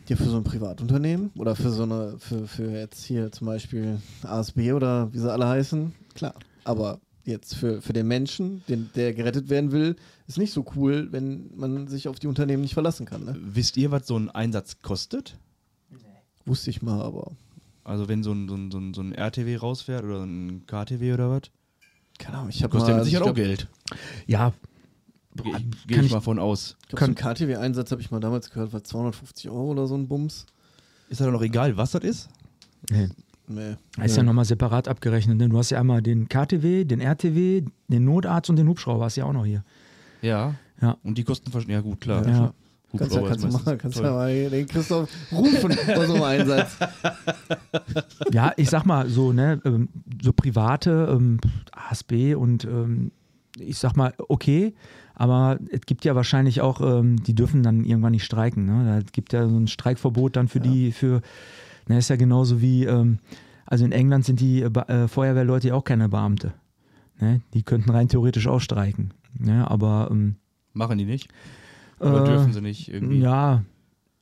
Ja, für so ein Privatunternehmen oder für so eine, für, für jetzt hier zum Beispiel ASB oder wie sie alle heißen, klar. Aber jetzt für, für den Menschen, den, der gerettet werden will, ist nicht so cool, wenn man sich auf die Unternehmen nicht verlassen kann. Ne? Wisst ihr, was so ein Einsatz kostet? Wusste ich mal, aber Also wenn so ein, so ein, so ein, so ein RTW rausfährt oder ein KTW oder was? keine Ahnung, ich habe Kostet ja mal, mit also Sicherheit ich auch glaub, Geld. Ja, Gehe Kann geh ich ich- mal von aus. Ich glaube, so ein KTW-Einsatz habe ich mal damals gehört, war 250 Euro oder so ein Bums. Ist ja dann noch egal, was das ist? nee. Nee. ist ja nochmal separat abgerechnet. Ne? Du hast ja einmal den KTW, den RTW, den Notarzt und den Hubschrauber hast du ja auch noch hier. Ja. Ja. Und die kosten wahrscheinlich. Ja, gut, klar. Ja. Kannst, ja, kannst, du meistens kannst ja mal den Christoph rufen bei so einem Einsatz. Ja, ich sag mal so, ne, ähm, so private ähm, ASB und ähm, ich sag mal, okay, aber es gibt ja wahrscheinlich auch, ähm, die dürfen dann irgendwann nicht streiken. Ne? Da gibt ja so ein Streikverbot dann für Ja. die, für, ne, ist ja genauso wie, ähm, also in England sind die äh, äh, Feuerwehrleute ja auch keine Beamte. Ne? Die könnten rein theoretisch auch streiken. Ne? Aber ähm, Machen die nicht? Oder äh, dürfen sie nicht irgendwie? Ja,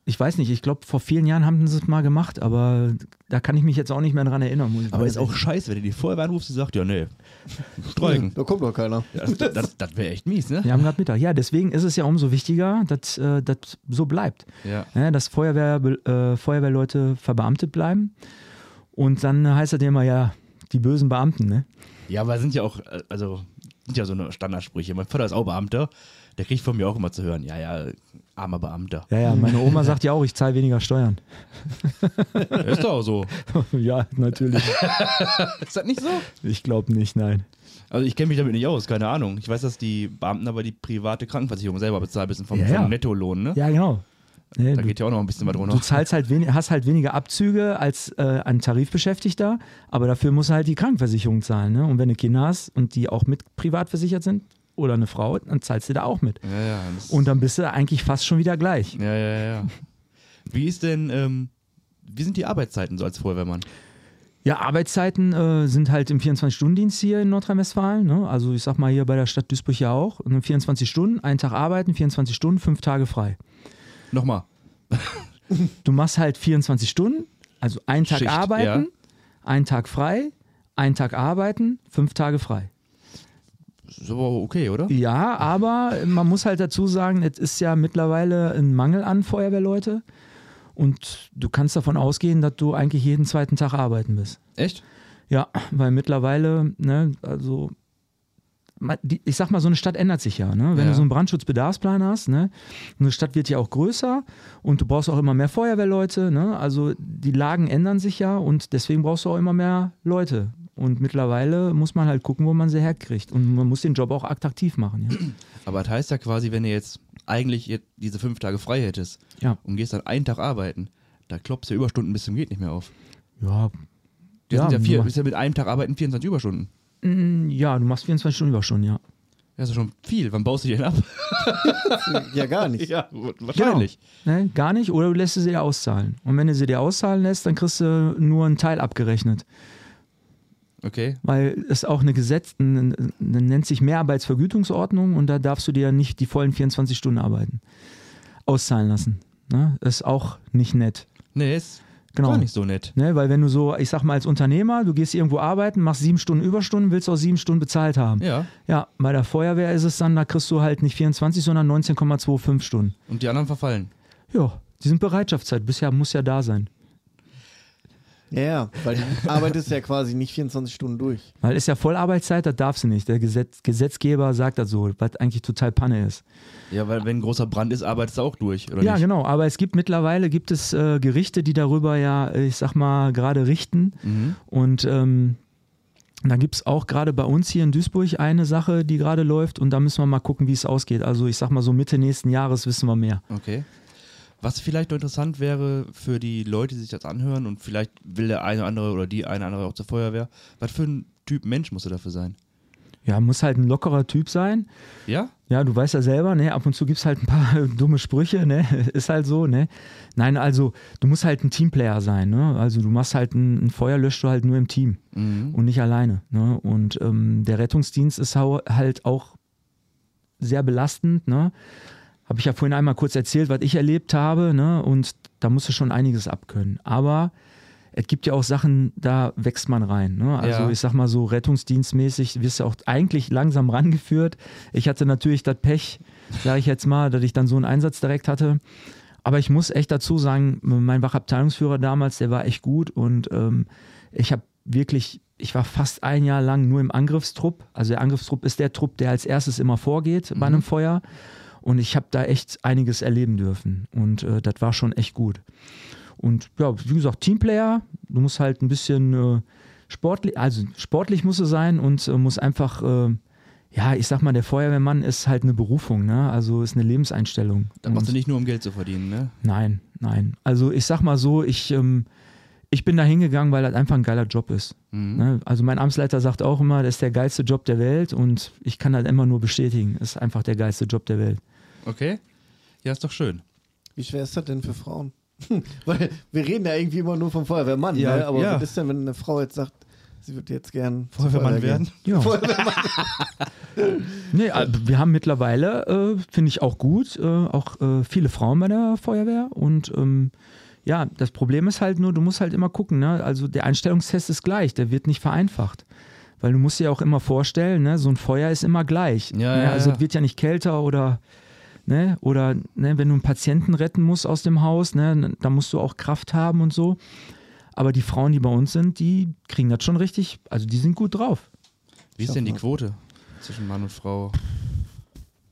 ich weiß nicht, ich glaube, vor vielen Jahren haben sie es mal gemacht, aber da kann ich mich jetzt auch nicht mehr dran erinnern. Muss ich Aber ist auch scheiße, wenn du die Feuerwehr anrufst, die sagt, ja, nee, streiken. Da kommt doch keiner. Das, das, das wäre echt mies, ne? Wir haben gerade Mittag. Ja, deswegen ist es ja umso wichtiger, dass äh, das so bleibt. Ja. Ja, dass Feuerwehr, äh, Feuerwehrleute verbeamtet bleiben. Und dann heißt das ja immer, ja, die bösen Beamten, ne? Ja, aber sind ja auch, äh, also, sind ja so eine Standardsprüche. Mein Vater ist auch Beamter, der kriegt von mir auch immer zu hören, ja, ja, armer Beamter. Ja, ja, meine Oma sagt ja auch, ich zahle weniger Steuern. ist doch auch so. ja, natürlich. Ist das nicht so? Ich glaube nicht, nein. Also ich kenne mich damit nicht aus, keine Ahnung. Ich weiß, dass die Beamten aber die private Krankenversicherung selber bezahlen, ein bisschen vom, Ja, ja. vom Nettolohn, ne? Ja, genau. Nee, Da du, geht ja auch noch ein bisschen was du drunter. zahlst halt wenig, hast halt weniger Abzüge als äh, ein Tarifbeschäftigter, aber dafür musst du halt die Krankenversicherung zahlen. Ne? Und wenn du Kinder hast und die auch mit privat versichert sind oder eine Frau, dann zahlst du da auch mit. Ja, ja. Und dann bist du eigentlich fast schon wieder gleich. ja, ja, ja. Wie ist denn, ähm, wie sind die Arbeitszeiten so als Feuerwehrmann? Ja, Arbeitszeiten äh, sind halt im 24-Stunden-Dienst hier in Nordrhein-Westfalen. Ne? Also ich sag mal hier bei der Stadt Duisburg ja auch. Und 24 Stunden, einen Tag arbeiten, 24 Stunden, fünf Tage frei. Nochmal. Du machst halt 24 Stunden, also einen Tag Schicht, arbeiten, ja. einen Tag frei, einen Tag arbeiten, fünf Tage frei. Ist aber okay, oder? Ja, aber man muss halt dazu sagen, es ist ja mittlerweile ein Mangel an Feuerwehrleute. Und du kannst davon ausgehen, dass du eigentlich jeden zweiten Tag arbeiten bist. Echt? Ja, weil mittlerweile, ne, also ich sag mal, so eine Stadt ändert sich ja. Ne? Wenn Ja. du so einen Brandschutzbedarfsplan hast, ne? eine Stadt wird ja auch größer und du brauchst auch immer mehr Feuerwehrleute. Ne? Also die Lagen ändern sich ja und deswegen brauchst du auch immer mehr Leute. Und mittlerweile muss man halt gucken, wo man sie herkriegt. Und man muss den Ja auch attraktiv machen. Ja? Aber das heißt ja quasi, wenn du jetzt eigentlich diese fünf Tage frei hättest Ja. und gehst dann einen Tag arbeiten, da klopfst du Überstunden bis zum geht nicht mehr auf. Ja, Das Ja, sind ja vier, du bist ja mit einem Tag arbeiten 24 Überstunden. Mm, ja, du machst 24 Stunden Überstunden, ja. Das ist schon viel. Wann baust du die denn ab? Ja, gar nicht. ja, wahrscheinlich. Ne, gar nicht, oder du lässt sie dir auszahlen. Und wenn du sie dir auszahlen lässt, dann kriegst du nur einen Teil abgerechnet. Okay. Weil es auch eine Gesetz, eine, eine nennt sich Mehrarbeitsvergütungsordnung und da darfst du dir nicht die vollen 24 Stunden arbeiten. Auszahlen lassen. Ne? Ist auch nicht nett. Nee, ist Genau. gar nicht so nett. Ne? Weil wenn du so, ich sag mal als Unternehmer, du gehst irgendwo arbeiten, machst sieben Stunden Überstunden, willst auch sieben Stunden bezahlt haben. Ja. Ja, bei der Feuerwehr ist es dann, da kriegst du halt nicht 24, sondern 19,25 Stunden. Und die anderen verfallen. Ja, die sind Bereitschaftszeit, bisher muss ja da sein. Ja, ja, weil du arbeitest ja quasi nicht 24 Stunden durch. Weil ist ja Vollarbeitszeit, das darfst du nicht. Der Gesetz, Gesetzgeber sagt das so, was eigentlich total Panne ist. Ja, weil wenn ein großer Brand ist, arbeitest du auch durch, oder ja, nicht? genau. Aber es gibt mittlerweile gibt es äh, Gerichte, die darüber ja, ich sag mal, gerade richten. Mhm. Und ähm, da gibt es auch gerade bei uns hier in Duisburg eine Sache, die gerade läuft. Und da müssen wir mal gucken, wie es ausgeht. Also ich sag mal so Mitte nächsten Jahres wissen wir mehr. Okay. Was vielleicht noch interessant wäre für die Leute, die sich das anhören und vielleicht will der eine oder andere oder die eine oder andere auch zur Feuerwehr, was für ein Typ Mensch musst du dafür sein? Ja, muss halt ein lockerer Typ sein. Ja? Ja, du weißt ja selber, ne, ab und zu gibt es halt ein paar dumme Sprüche, ne, ist halt so, ne. Nein, also du musst halt ein Teamplayer sein, ne, also du machst halt ein, ein Feuer, löscht du halt nur im Team Mhm. und nicht alleine, ne, und ähm, der Rettungsdienst ist halt auch sehr belastend, ne, habe ich ja vorhin einmal kurz erzählt, was ich erlebt habe, ne, und da musst du schon einiges abkönnen, aber es gibt ja auch Sachen, da wächst man rein. Ne? Also Ja. ich sag mal so, rettungsdienstmäßig wirst du auch eigentlich langsam rangeführt. Ich hatte natürlich das Pech, sage ich jetzt mal, dass ich dann so einen Einsatz direkt hatte. Aber ich muss echt dazu sagen, mein Wachabteilungsführer damals, der war echt gut und ähm, ich habe wirklich, ich war fast ein Jahr lang nur im Angriffstrupp. Also der Angriffstrupp ist der Trupp, der als erstes immer vorgeht bei einem Feuer. Und ich habe da echt einiges erleben dürfen. Und äh, das war schon echt gut. Und ja, wie gesagt, Teamplayer, du musst halt ein bisschen äh, sportlich, also sportlich musst du sein und äh, muss einfach, äh, ja, ich sag mal, der Feuerwehrmann ist halt eine Berufung, ne? Also ist eine Lebenseinstellung. Da machst du nicht nur, um Geld zu verdienen, ne? Nein, nein. Also ich sag mal so, ich, ähm, ich bin da hingegangen, weil das einfach ein geiler Job ist. Mhm. Ne? Also mein Amtsleiter sagt auch immer, das ist der geilste Job der Welt und ich kann das immer nur bestätigen. Das ist einfach der geilste Job der Welt. Okay. Ja, ist doch schön. Wie schwer ist das denn für Frauen? Weil wir reden ja irgendwie immer nur vom Feuerwehrmann, Ja, ne? aber ja. was ist denn, wenn eine Frau jetzt sagt, Sie wird jetzt gern Feuerwehrmann werden. Ja. nee, äh, wir haben mittlerweile, äh, finde ich auch gut, äh, auch äh, viele Frauen bei der Feuerwehr. Und ähm, ja, das Problem ist halt nur, du musst halt immer gucken. Ne? Also der Einstellungstest ist gleich, der wird nicht vereinfacht. Weil du musst dir auch immer vorstellen, ne, so ein Feuer ist immer gleich. Ja, ne? ja, Also ja. es wird ja nicht kälter oder ne, oder ne, wenn du einen Patienten retten musst aus dem Haus, ne, da musst du auch Kraft haben und so. Aber die Frauen, die bei uns sind, die kriegen das schon richtig, also die sind gut drauf. Wie ist denn die. Quote zwischen Mann und Frau?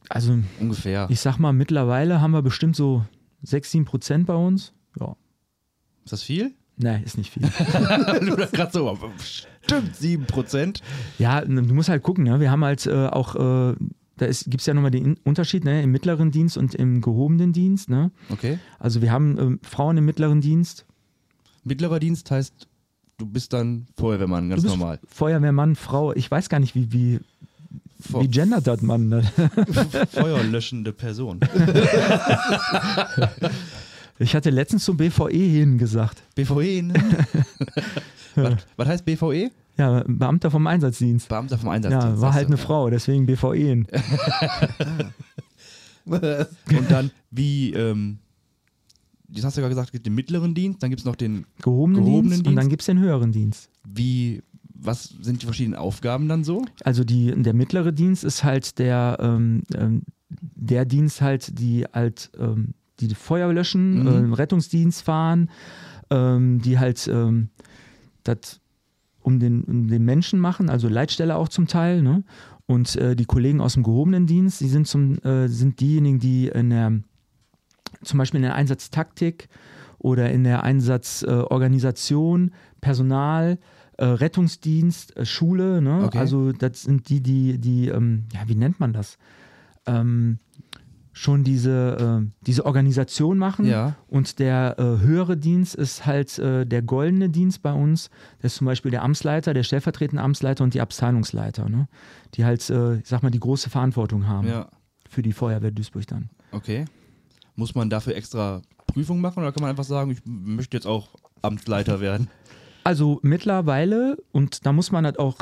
Also Ungefähr. Ich sag mal, mittlerweile haben wir bestimmt so 6, 7 Prozent bei uns. Ja. Ist das viel? Nee, ist nicht viel. du da gerade so, aber bestimmt 7%. ja, du musst halt gucken, ne? Wir haben halt äh, auch, äh, da gibt es ja nochmal den In- Unterschied, ne? Im mittleren Dienst und im gehobenen Dienst, ne? Okay. Also wir haben ähm, Frauen im mittleren Dienst. Mittlerer Dienst heißt, du bist dann Feuerwehrmann, ganz du bist normal. Feuerwehrmann, Frau, ich weiß gar nicht, wie, wie, Fe- wie gendert das man. Ne? Feuerlöschende Person. Ich hatte letztens zum BVE hin gesagt. BVE, ne? was, was heißt BVE? Ja, Beamter vom Einsatzdienst. Beamter vom Einsatzdienst. Ja, war halt eine Frau, deswegen BVE. du. Und dann, wie, ähm, das hast du ja gesagt, es gibt den mittleren Dienst, dann gibt es noch den, Gehobenen, Gehobenen Dienst, und dann Dienst? gibt es den höheren Dienst. wie, was sind die verschiedenen Aufgaben dann so? Also die, der mittlere Dienst ist halt der, ähm, ähm, der Dienst halt, die halt ähm, die Feuer löschen, Mhm. ähm, Rettungsdienst fahren, ähm, die halt ähm, das um den, um den Menschen machen, also Leitstelle auch zum Teil. Ne? Und äh, die Kollegen aus dem gehobenen Dienst, die sind, zum, äh, sind diejenigen, die in der, zum Beispiel in der Einsatztaktik oder in der Einsatzorganisation, Personal, äh, Rettungsdienst, äh, Schule, ne? Okay. also das sind die, die, die, ähm, ja, wie nennt man das? Ähm, schon diese, äh, diese Organisation machen. Ja. Und der äh, höhere Dienst ist halt äh, der goldene Dienst bei uns. Das ist zum Beispiel der Amtsleiter, der stellvertretende Amtsleiter und die Abteilungsleiter, ne? die halt, äh, ich sag mal, die große Verantwortung haben Ja, für die Feuerwehr Duisburg dann. okay. Muss man dafür extra Prüfung machen oder kann man einfach sagen, ich möchte jetzt auch Amtsleiter werden? Also mittlerweile, und da muss man das auch,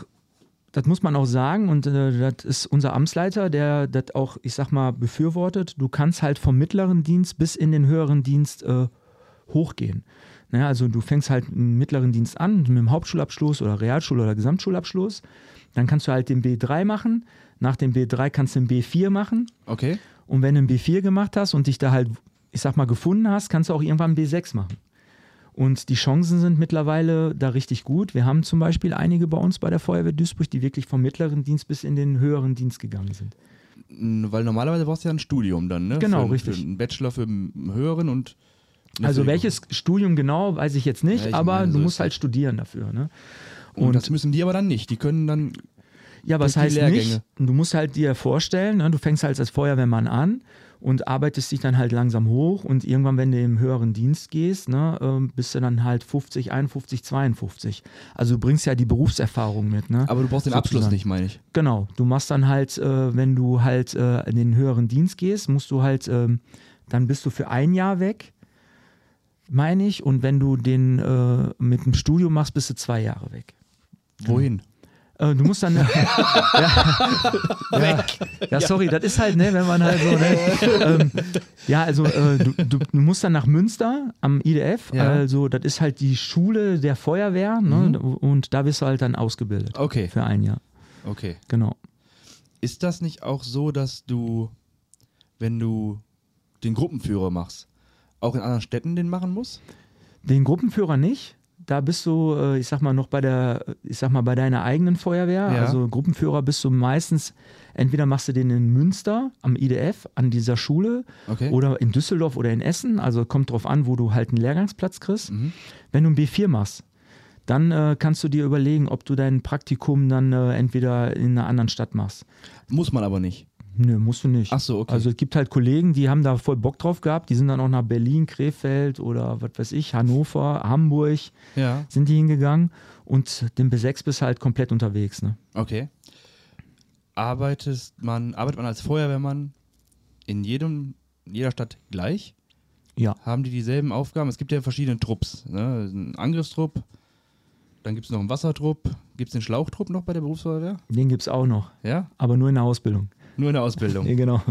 das muss man auch sagen, und äh, das ist unser Amtsleiter, der das auch, ich sag mal, befürwortet. Du kannst halt vom mittleren Dienst bis in den höheren Dienst äh, hochgehen. Naja, also du fängst halt im mittleren Dienst an mit dem Hauptschulabschluss oder Realschul- oder Gesamtschulabschluss. Dann kannst du halt den B3 machen. Nach dem B3 kannst du den B4 machen. Okay. Und wenn du einen B4 gemacht hast und dich da halt, ich sag mal, gefunden hast, kannst du auch irgendwann einen B6 machen. Und die Chancen sind mittlerweile da richtig gut. Wir haben zum Beispiel einige bei uns bei der Feuerwehr Duisburg, die wirklich vom mittleren Dienst bis in den höheren Dienst gegangen sind. Weil normalerweise brauchst du ja ein Studium dann, ne? Genau, für, richtig. Für einen Bachelor für einen höheren und. Also welches Studium genau, weiß ich jetzt nicht, Ja, ich aber meine, du so musst ist halt studieren dafür. Ne? Und, Und, das müssen die aber dann nicht. Die können dann. ja, was heißt nicht? Du musst halt dir vorstellen, ne, du fängst halt als Feuerwehrmann an und arbeitest dich dann halt langsam hoch und irgendwann, wenn du im höheren Dienst gehst, ne, ähm, bist du dann halt 50, 51, 52. Also du bringst ja die Berufserfahrung mit. Ne? Aber du brauchst den Abschluss Sozusagen. nicht, meine ich. Genau, du machst dann halt, äh, wenn du halt äh, in den höheren Dienst gehst, musst du halt, ähm, dann bist du für ein Jahr weg, meine ich, und wenn du den äh, mit dem Studium machst, bist du zwei Jahre weg. Wohin? Äh, du musst dann. ja, ja, ja, sorry, das ist halt, ne, wenn man halt so, ne, ähm, ja, also äh, du, du, musst dann nach Münster am IDF, Ja. also das ist halt die Schule der Feuerwehr, ne, und da bist du halt dann ausgebildet Okay, für ein Jahr, okay. genau. Ist das nicht auch so, dass du, wenn du den Gruppenführer machst, auch in anderen Städten den machen musst? Den Gruppenführer nicht. Da bist du, äh, ich sag mal, noch bei der, ich sag mal, bei deiner eigenen Feuerwehr. Ja. Also Gruppenführer bist du meistens, entweder machst du den in Münster am IDF, an dieser Schule, Okay. oder in Düsseldorf oder in Essen. Also kommt drauf an, wo du halt einen Lehrgangsplatz kriegst. Mhm. Wenn du ein B4 machst, dann äh, kannst du dir überlegen, ob du dein Praktikum dann äh, entweder in einer anderen Stadt machst. Muss man aber nicht. Nö, musst du nicht. Ach so, okay. Also es gibt halt Kollegen, die haben da voll Bock drauf gehabt, die sind dann auch nach Berlin, Krefeld oder was weiß ich, Hannover, Hamburg Ja. sind die hingegangen und den B6 bist halt komplett unterwegs. Ne? Okay. Arbeitest man, arbeitet man als Feuerwehrmann in jedem, jeder Stadt gleich? Ja. Haben die dieselben Aufgaben? Es gibt ja verschiedene Trupps. Ne? Ein Angriffstrupp, dann gibt es noch einen Wassertrupp. Gibt es den Schlauchtrupp noch bei der Berufsfeuerwehr? Den gibt es auch noch, Ja? aber nur in der Ausbildung. Nur in der Ausbildung. Ja, genau.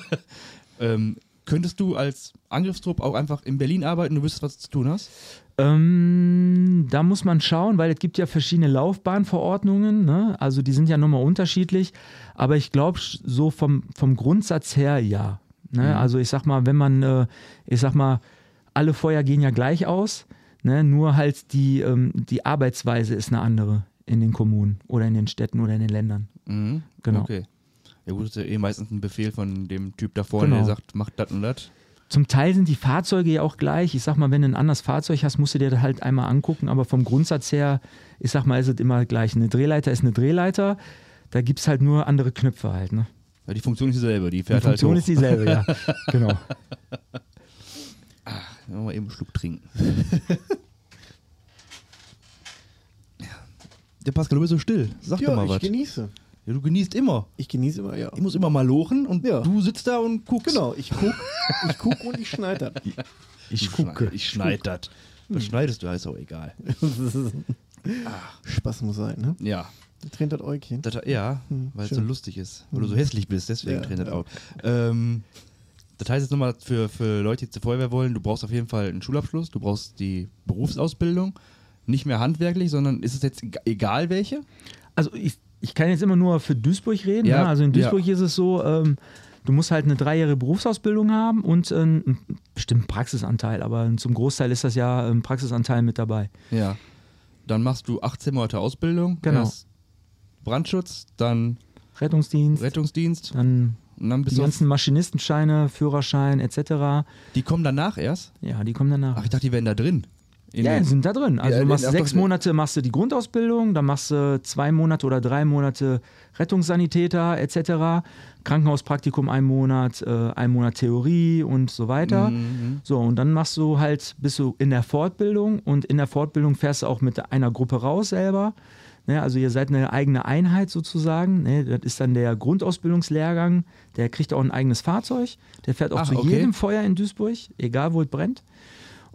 ähm, könntest du als Angriffstrupp auch einfach in Berlin arbeiten, du wüsstest, was du zu tun hast? Ähm, da muss man schauen, weil es gibt ja verschiedene Laufbahnverordnungen, ne? also die sind ja nochmal unterschiedlich, aber ich glaube so vom, vom Grundsatz her ja. Ne? Mhm. Also ich sag mal, wenn man, äh, ich sag mal, alle Feuer gehen ja gleich aus, ne? nur halt die, ähm, die Arbeitsweise ist eine andere in den Kommunen oder in den Städten oder in den Ländern. Mhm. Genau. Okay. Ja gut, das ist ja eh meistens ein Befehl von dem Typ da vorne, Genau. der sagt, mach das und das. Zum Teil sind die Fahrzeuge ja auch gleich. Ich sag mal, wenn du ein anderes Fahrzeug hast, musst du dir das halt einmal angucken. Aber vom Grundsatz her, ich sag mal, ist es immer gleich. Eine Drehleiter ist eine Drehleiter. Da gibt es halt nur andere Knöpfe halt. Ne? Ja, die Funktion ist dieselbe, die Die fährt Funktion halt ist dieselbe, ja. genau. hoch. Mal eben einen Schluck trinken. Ja. Der Pascal, du bist so still. Sag doch Ja, mal ich was. genieße. Ja, du genießt immer. Ich genieße immer, ja. Ich muss immer mal lochen und Ja. du sitzt da und guckst. Genau, ich guck, ich guck und ich schneide das. Ich Du gucke. Ich schneid das. Was schneidest du, ist auch egal. Spaß muss sein, ne? Ja. Trennt das Äugchen. Das, ja, Hm, weil es so lustig ist. Weil du so hässlich bist, deswegen Ja, trennt das ja. auch. Ähm, das heißt jetzt nochmal für, für Leute, die zur Feuerwehr wollen, du brauchst auf jeden Fall einen Schulabschluss, du brauchst die Berufsausbildung. Nicht mehr handwerklich, sondern ist es jetzt eg- egal welche? Also ich, ich kann jetzt immer nur für Duisburg reden. Ja, ne? Also in ja. Duisburg ist es so, ähm, du musst halt eine dreijährige Berufsausbildung haben und äh, einen bestimmten Praxisanteil. Aber zum Großteil ist das ja ein Praxisanteil mit dabei. Ja. Dann machst du 18 Monate Ausbildung. Genau. Erst Brandschutz, dann Rettungsdienst, Rettungsdienst dann und dann die bist du. ganzen Maschinistenscheine, Führerschein etc. Die kommen danach erst? Ja, die kommen danach. Ach, ich dachte, die wären da drin. In ja, die sind da drin. Also Ja, du machst ach sechs Monate machst du die Grundausbildung, dann machst du zwei Monate oder drei Monate Rettungssanitäter etc. Krankenhauspraktikum ein Monat, äh, ein Monat Theorie und so weiter. Mhm. So, und dann machst du halt, bist du in der Fortbildung und in der Fortbildung fährst du auch mit einer Gruppe raus selber. Ne, also ihr seid eine eigene Einheit sozusagen. Ne, das ist dann der Grundausbildungslehrgang. Der kriegt auch ein eigenes Fahrzeug. Der fährt auch Ach, zu okay. jedem Feuer in Duisburg, egal wo es brennt.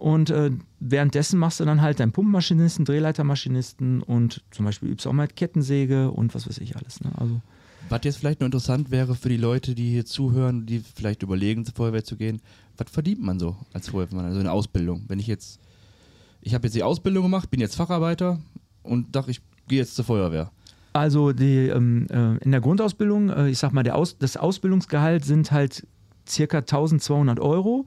Und äh, währenddessen machst du dann halt deinen Pumpenmaschinisten, Drehleitermaschinisten und zum Beispiel übst auch mal Kettensäge und was weiß ich alles. Ne? Also Was jetzt vielleicht noch interessant wäre für die Leute, die hier zuhören, die vielleicht überlegen, zur Feuerwehr zu gehen, was verdient man so als Feuerwehrmann, also in Ausbildung? Wenn ich jetzt, ich habe jetzt die Ausbildung gemacht, bin jetzt Facharbeiter und dachte, ich gehe jetzt zur Feuerwehr. Also die, ähm, äh, in der Grundausbildung, äh, ich sag mal, Aus, das Ausbildungsgehalt sind halt circa 1200 Euro.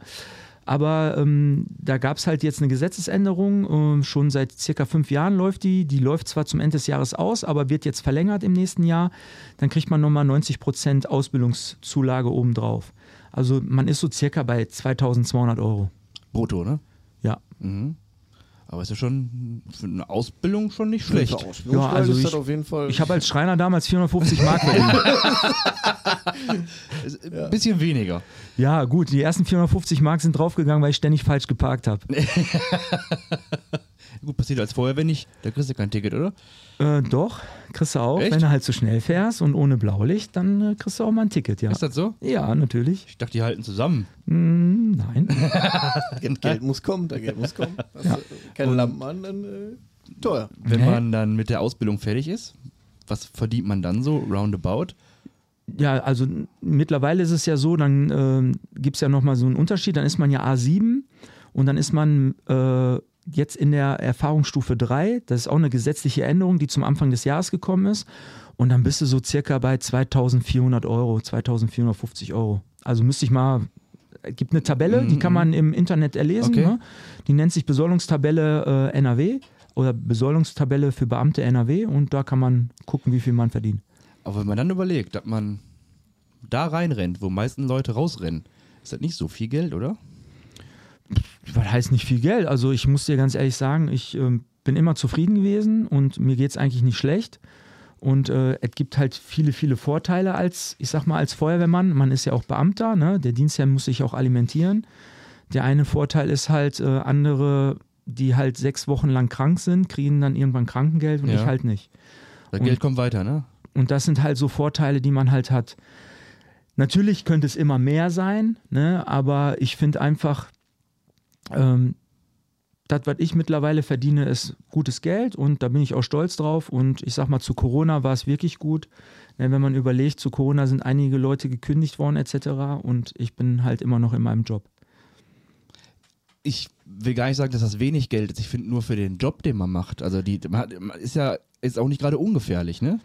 Aber ähm, da gab es halt jetzt eine Gesetzesänderung, ähm, schon seit circa fünf Jahren läuft die. Die läuft zwar zum Ende des Jahres aus, aber wird jetzt verlängert im nächsten Jahr. Dann kriegt man nochmal 90 Prozent Ausbildungszulage obendrauf. Also man ist so circa bei 2200 Euro. Brutto, ne? Ja. Mhm. Aber ist ja schon für eine Ausbildung schon nicht Für schlecht. Ausbildungssteuer Ja, also ist ich- das auf jeden Fall. Ich habe als Schreiner damals 450 Mark verdient. Ein bisschen weniger. Ja, gut, die ersten 450 Mark sind draufgegangen, weil ich ständig falsch geparkt habe. Gut, passiert als Feuerwehr nicht, da kriegst du kein Ticket, oder? Äh, doch, kriegst du auch. Echt? Wenn du halt zu schnell fährst und ohne Blaulicht, dann äh, kriegst du auch mal ein Ticket, ja. Ist das so? Ja, natürlich. Ich dachte, die halten zusammen. Mm, nein. Geld muss kommen, da Geld muss kommen. Hast Ja. keine Lampen an, dann äh, teuer. Wenn Nee. man dann mit der Ausbildung fertig ist, was verdient man dann so roundabout? Ja, also mittlerweile ist es ja so, dann ähm, gibt es ja nochmal so einen Unterschied. Dann ist man ja A7 und dann ist man äh, jetzt in der Erfahrungsstufe 3. Das ist auch eine gesetzliche Änderung, die zum Anfang des Jahres gekommen ist. Und dann bist du so circa bei 2400 Euro, 2450 Euro. Also müsste ich mal. Es gibt eine Tabelle, die kann man im Internet erlesen. Okay. Ne? Die nennt sich Besoldungstabelle äh, NRW oder Besoldungstabelle für Beamte NRW und da kann man gucken, wie viel man verdient. Aber wenn man dann überlegt, dass man da reinrennt, wo meisten Leute rausrennen, ist das nicht so viel Geld, oder? Was heißt nicht viel Geld? Also ich muss dir ganz ehrlich sagen, ich ähm, bin immer zufrieden gewesen und mir geht es eigentlich nicht schlecht. Und äh, es gibt halt viele, viele Vorteile als, ich sag mal, als Feuerwehrmann. Man ist ja auch Beamter, ne? Der Dienstherr muss sich auch alimentieren. Der eine Vorteil ist halt, äh, andere, die halt sechs Wochen lang krank sind, kriegen dann irgendwann Krankengeld und Ja. ich halt nicht. Das Und- Geld kommt weiter, ne? Und das sind halt so Vorteile, die man halt hat. Natürlich könnte es immer mehr sein, ne? aber ich finde einfach, ähm, das, was ich mittlerweile verdiene, ist gutes Geld und da bin ich auch stolz drauf. Und ich sag mal, zu Corona war es wirklich gut. Ne, wenn man überlegt, zu Corona sind einige Leute gekündigt worden etc. Und ich bin halt immer noch in meinem Job. Ich will gar nicht sagen, dass das wenig Geld ist. Ich finde nur für den Job, den man macht. Also die man hat, man ist ja ist auch nicht gerade ungefährlich, ne?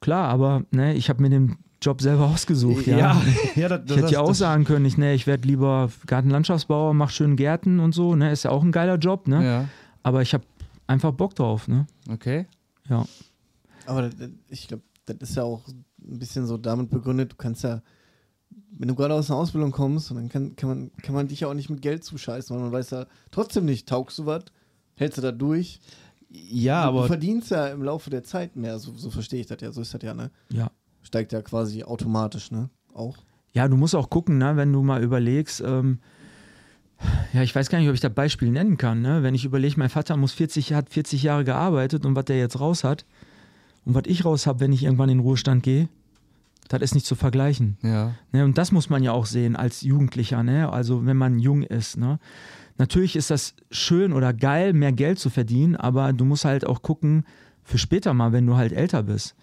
Klar, aber ne, ich habe mir den Job selber ausgesucht. Ja, ja, ja das, ich hätte ja auch sagen können, ich, ne, ich werde lieber Gartenlandschaftsbauer, mach schön Gärten und so. Ne, ist ja auch ein geiler Job, ne? Ja, Aber ich habe einfach Bock drauf, ne? okay. Ja. Aber das- ich glaube, das ist ja auch ein bisschen so damit begründet, du kannst ja, wenn du gerade aus einer Ausbildung kommst, und dann kann, kann, man, kann man dich ja auch nicht mit Geld zuscheißen, weil man weiß ja trotzdem nicht, taugst du was, hältst du da durch. Ja, du, aber du verdienst ja im Laufe der Zeit mehr, so, so verstehe ich das ja, so ist das ja, ne? Ja. Steigt ja quasi automatisch, ne? Auch. Ja, du musst auch gucken, ne, wenn du mal überlegst, ähm, ja, ich weiß gar nicht, ob ich das Beispiel nennen kann, ne? Wenn ich überlege, mein Vater muss 40, hat 40 Jahre gearbeitet und was der jetzt raus hat und was ich raus habe, wenn ich irgendwann in den Ruhestand gehe, das ist nicht zu vergleichen. ja. Ne, und das muss man ja auch sehen als Jugendlicher, ne? also wenn man jung ist. Ne? Natürlich ist das schön oder geil, mehr Geld zu verdienen, aber du musst halt auch gucken für später mal, wenn du halt älter bist.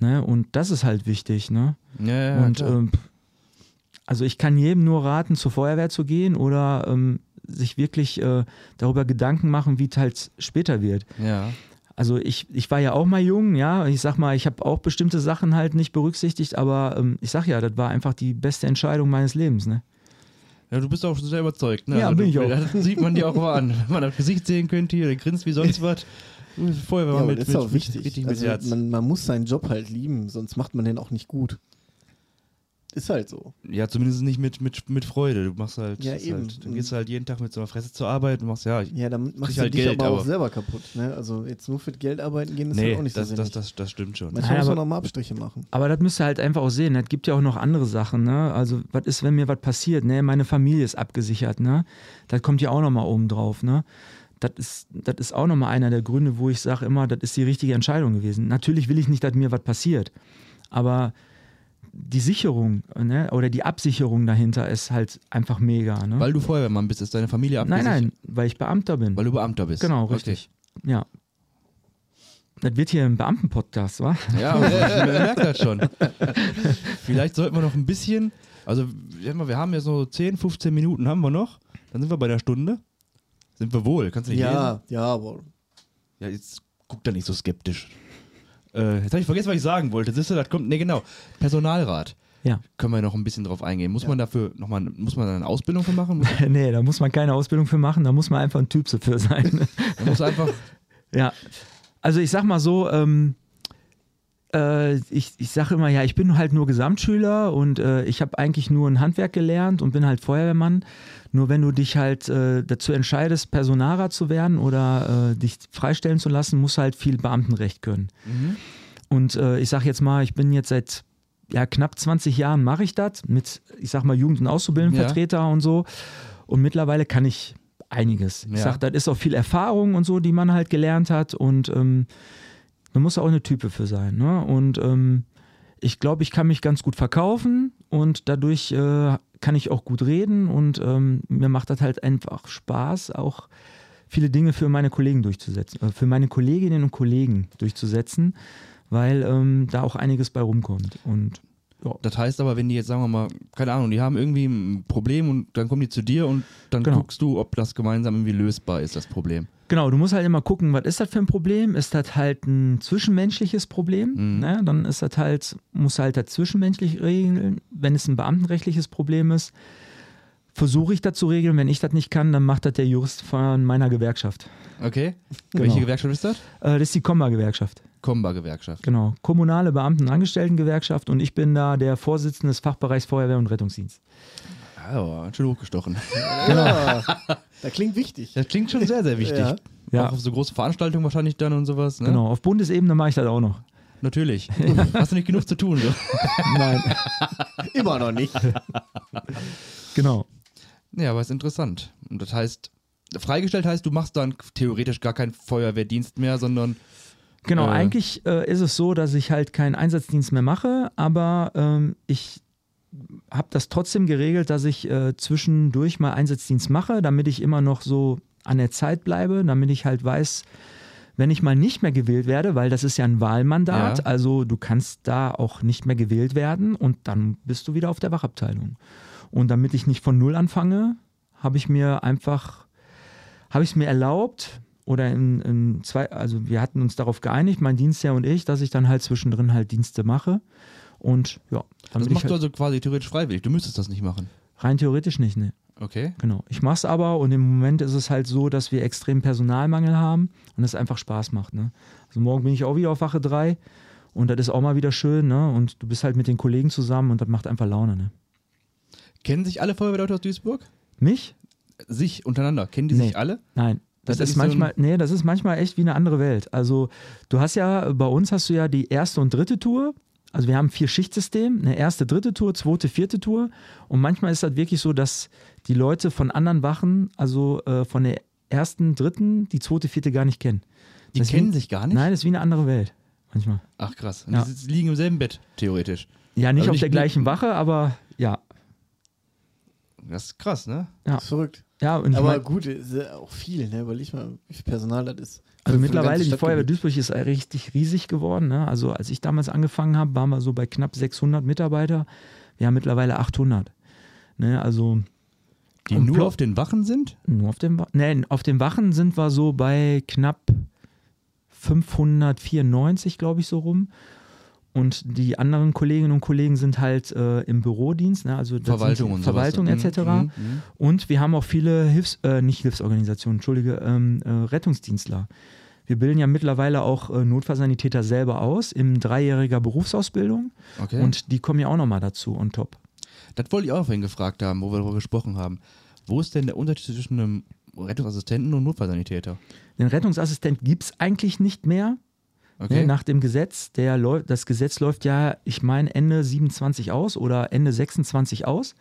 Ne? Und das ist halt wichtig. Ne? Ja, ja, und ähm, also ich kann jedem nur raten, zur Feuerwehr zu gehen oder ähm, sich wirklich äh, darüber Gedanken machen, wie es halt später wird. ja. Also ich, ich war ja auch mal jung, ja, ich sag mal, ich habe auch bestimmte Sachen halt nicht berücksichtigt, aber ähm, ich sag ja, das war einfach die beste Entscheidung meines Lebens, ne? Ja, du bist auch sehr überzeugt, ne? Ja, Also bin du, ich auch. Das sieht man dir auch mal an. Wenn man das Gesicht sehen könnte, hier, der grinst wie sonst was. Vorher war Ja, mit, das ist mit, auch wichtig. richtig mit also, Herz. man, man muss seinen Job halt lieben, sonst macht man den auch nicht gut. Ist halt so. Ja, zumindest nicht mit, mit, mit Freude. Du machst halt, Ja, ist eben. halt dann gehst du halt jeden Tag mit so einer Fresse zur Arbeit und machst, ja, ich, Ja, dann machst du halt dich Geld, aber auch aber- selber kaputt. Ne? Also jetzt nur für das Geld arbeiten gehen ist nee, halt auch nicht das, so das, das, das stimmt schon. Manchmal Nein, muss man noch mal Abstriche machen. Aber das müsst ihr halt einfach auch sehen. Es gibt ja auch noch andere Sachen, ne? Also, was ist, wenn mir was passiert, ne? Meine Familie ist abgesichert, ne? Das kommt ja auch nochmal oben drauf, ne? Das ist, das ist auch nochmal einer der Gründe, wo ich sage immer, das ist die richtige Entscheidung gewesen. Natürlich will ich nicht, dass mir was passiert, aber die Sicherung ne, oder die Absicherung dahinter ist halt einfach mega. Ne? Weil du Feuerwehrmann bist, ist deine Familie nein, abgesichert? nein, weil ich Beamter bin. Weil du Beamter bist. genau, Okay. richtig. Ja. Das wird hier ein Beamtenpodcast, wa? Ja, ich merke das schon. Vielleicht sollten wir noch ein bisschen, also wir haben- wir haben ja so 10, 15 Minuten haben wir noch, dann sind wir bei der Stunde. Sind wir wohl, kannst du nicht lesen? Ja, ja, aber Ja, jetzt guck da nicht so skeptisch. Äh, jetzt habe ich vergessen, was ich sagen wollte. Siehst du, das kommt, nee genau, Personalrat. Ja. Können wir noch ein bisschen drauf eingehen. Muss man dafür nochmal, muss man da eine Ausbildung für machen? Nee, da muss man keine Ausbildung für machen, da muss man einfach ein Typ für sein. man muss einfach, Ja, also ich sag mal so, ähm, äh, ich, ich sage immer, ja, ich bin halt nur Gesamtschüler und äh, ich habe eigentlich nur ein Handwerk gelernt und bin halt Feuerwehrmann. Nur wenn du dich halt äh, dazu entscheidest, Personarer zu werden oder äh, dich freistellen zu lassen, musst du halt viel Beamtenrecht können. Und äh, ich sag jetzt mal, ich bin jetzt seit ja, knapp 20 Jahren mache ich das mit, ich sag mal, Jugend- und Auszubildendenvertreter und so. Und mittlerweile kann ich einiges. Ich Ja. sag, das ist auch viel Erfahrung und so, die man halt gelernt hat. Und ähm, da muss auch eine Type für sein. Ne? Und ähm, ich glaube, ich kann mich ganz gut verkaufen und dadurch äh, kann ich auch gut reden und ähm, mir macht das halt einfach Spaß, auch viele Dinge für meine Kollegen durchzusetzen, äh, für meine Kolleginnen und Kollegen durchzusetzen, weil ähm, da auch einiges bei rumkommt. Und ja, das heißt aber, wenn die jetzt, sagen wir mal, keine Ahnung, die haben irgendwie ein Problem und dann kommen die zu dir und dann Genau. guckst du, ob das gemeinsam irgendwie lösbar ist, das Problem. Genau, du musst halt immer gucken, was ist das für ein Problem? Ist das halt ein zwischenmenschliches Problem? Mhm. Ne? Dann ist das halt, muss halt das zwischenmenschlich regeln. Wenn es ein beamtenrechtliches Problem ist, versuche ich das zu regeln. Wenn ich das nicht kann, dann macht das der Jurist von meiner Gewerkschaft. Okay? Genau. Welche Gewerkschaft ist das? Äh, das ist die Komba-Gewerkschaft. Komba-Gewerkschaft. Genau. Kommunale Beamten- und Angestelltengewerkschaft und ich bin da der Vorsitzende des Fachbereichs Feuerwehr und Rettungsdienst. Ja, aber ganz schön hochgestochen. Ja, da klingt wichtig. Das klingt schon sehr, sehr wichtig. Ja. Ja. Auch auf so große Veranstaltungen wahrscheinlich dann und sowas. Ne? Genau. Auf Bundesebene mache ich das auch noch. Natürlich. Hast du nicht genug zu tun? So. Nein. Immer noch nicht. genau. Ja, aber ist interessant. Und das heißt, freigestellt heißt, du machst dann theoretisch gar keinen Feuerwehrdienst mehr, sondern Genau, Äh. eigentlich äh, ist es so, dass ich halt keinen Einsatzdienst mehr mache, aber ähm, ich habe das trotzdem geregelt, dass ich äh, zwischendurch mal Einsatzdienst mache, damit ich immer noch so an der Zeit bleibe, damit ich halt weiß, wenn ich mal nicht mehr gewählt werde, weil das ist ja ein Wahlmandat, Ja. also du kannst da auch nicht mehr gewählt werden und dann bist du wieder auf der Wachabteilung. Und damit ich nicht von Null anfange, habe ich mir einfach, habe ich es mir erlaubt oder in, in zwei, also wir hatten uns darauf geeinigt, mein Dienstherr und ich, dass ich dann halt zwischendrin halt Dienste mache und ja, Das damit ich machst du halt, also quasi theoretisch freiwillig. Du müsstest das nicht machen. rein theoretisch nicht, ne. Okay. Genau. Ich mache es aber und im Moment ist es halt so, dass wir extrem Personalmangel haben und es einfach Spaß macht. Ne? Also morgen bin ich auch wieder auf Wache 3 und das ist auch mal wieder schön. Ne? Und du bist halt mit den Kollegen zusammen und das macht einfach Laune. Ne? Kennen sich alle Feuerwehrleute aus Duisburg? Mich? Sich untereinander. Kennen die Nee. sich alle? Nein. Das Ist das ist, nicht so manchmal, nee, das ist manchmal echt wie eine andere Welt. Also du hast ja, bei uns hast du ja die erste und dritte Tour. Also wir haben ein Vier-Schicht-System, eine erste, dritte Tour, zweite, vierte Tour. Und manchmal ist das wirklich so, dass die Leute von anderen Wachen, also äh, von der ersten, dritten, die zweite, vierte gar nicht kennen. Die Deswegen- kennen sich gar nicht? Nein, das ist wie eine andere Welt. Manchmal. Ach krass. Und Ja. die liegen im selben Bett, theoretisch. Ja, nicht Also auf nicht- der gleichen Wache, aber ja. Das ist krass, ne? Ja. Das ist verrückt. Ja, und ich Aber mein, gut, auch viel, ne? Überleg mal, wie viel Personal das ist. also mittlerweile, die Feuerwehr. Duisburg ist richtig riesig geworden. Ne? Also als ich damals angefangen habe, waren wir so bei knapp 600 Mitarbeiter. Wir haben mittlerweile 800. Ne? Also Die nur auf den Wachen sind? nur auf dem, Wa- nee, auf den Wachen sind wir so bei knapp 594, glaube ich, so rum. Und die anderen Kolleginnen und Kollegen sind halt äh, im Bürodienst, ne? also Verwaltung und Verwaltung sowas. etc. Mhm, mhm. Und wir haben auch viele Hilfs-, äh, nicht Hilfsorganisationen, Entschuldige, ähm, äh, Rettungsdienstler. Wir bilden ja mittlerweile auch äh, Notfallsanitäter selber aus in dreijähriger Berufsausbildung Okay. und die kommen ja auch nochmal dazu on top. das wollte ich auch vorhin gefragt haben, wo wir darüber gesprochen haben. Wo ist denn der Unterschied zwischen einem Rettungsassistenten und Notfallsanitäter? Den Rettungsassistent gibt es eigentlich nicht mehr Okay. ne, nach dem Gesetz. Der das Gesetz läuft ja, ich meine, Ende 27 aus oder Ende 26 aus.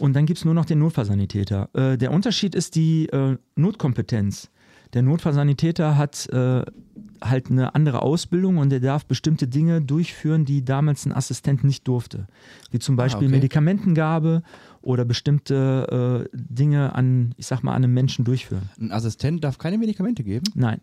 Und dann gibt es nur noch den Notfallsanitäter. Äh, der Unterschied ist die äh, Notkompetenz. Der Notfallsanitäter hat äh, halt eine andere Ausbildung und der darf bestimmte Dinge durchführen, die damals ein Assistent nicht durfte. Wie zum Beispiel okay. Medikamentengabe oder bestimmte äh, Dinge an, ich sag mal, an einem Menschen durchführen. Ein Assistent darf keine Medikamente geben? Nein.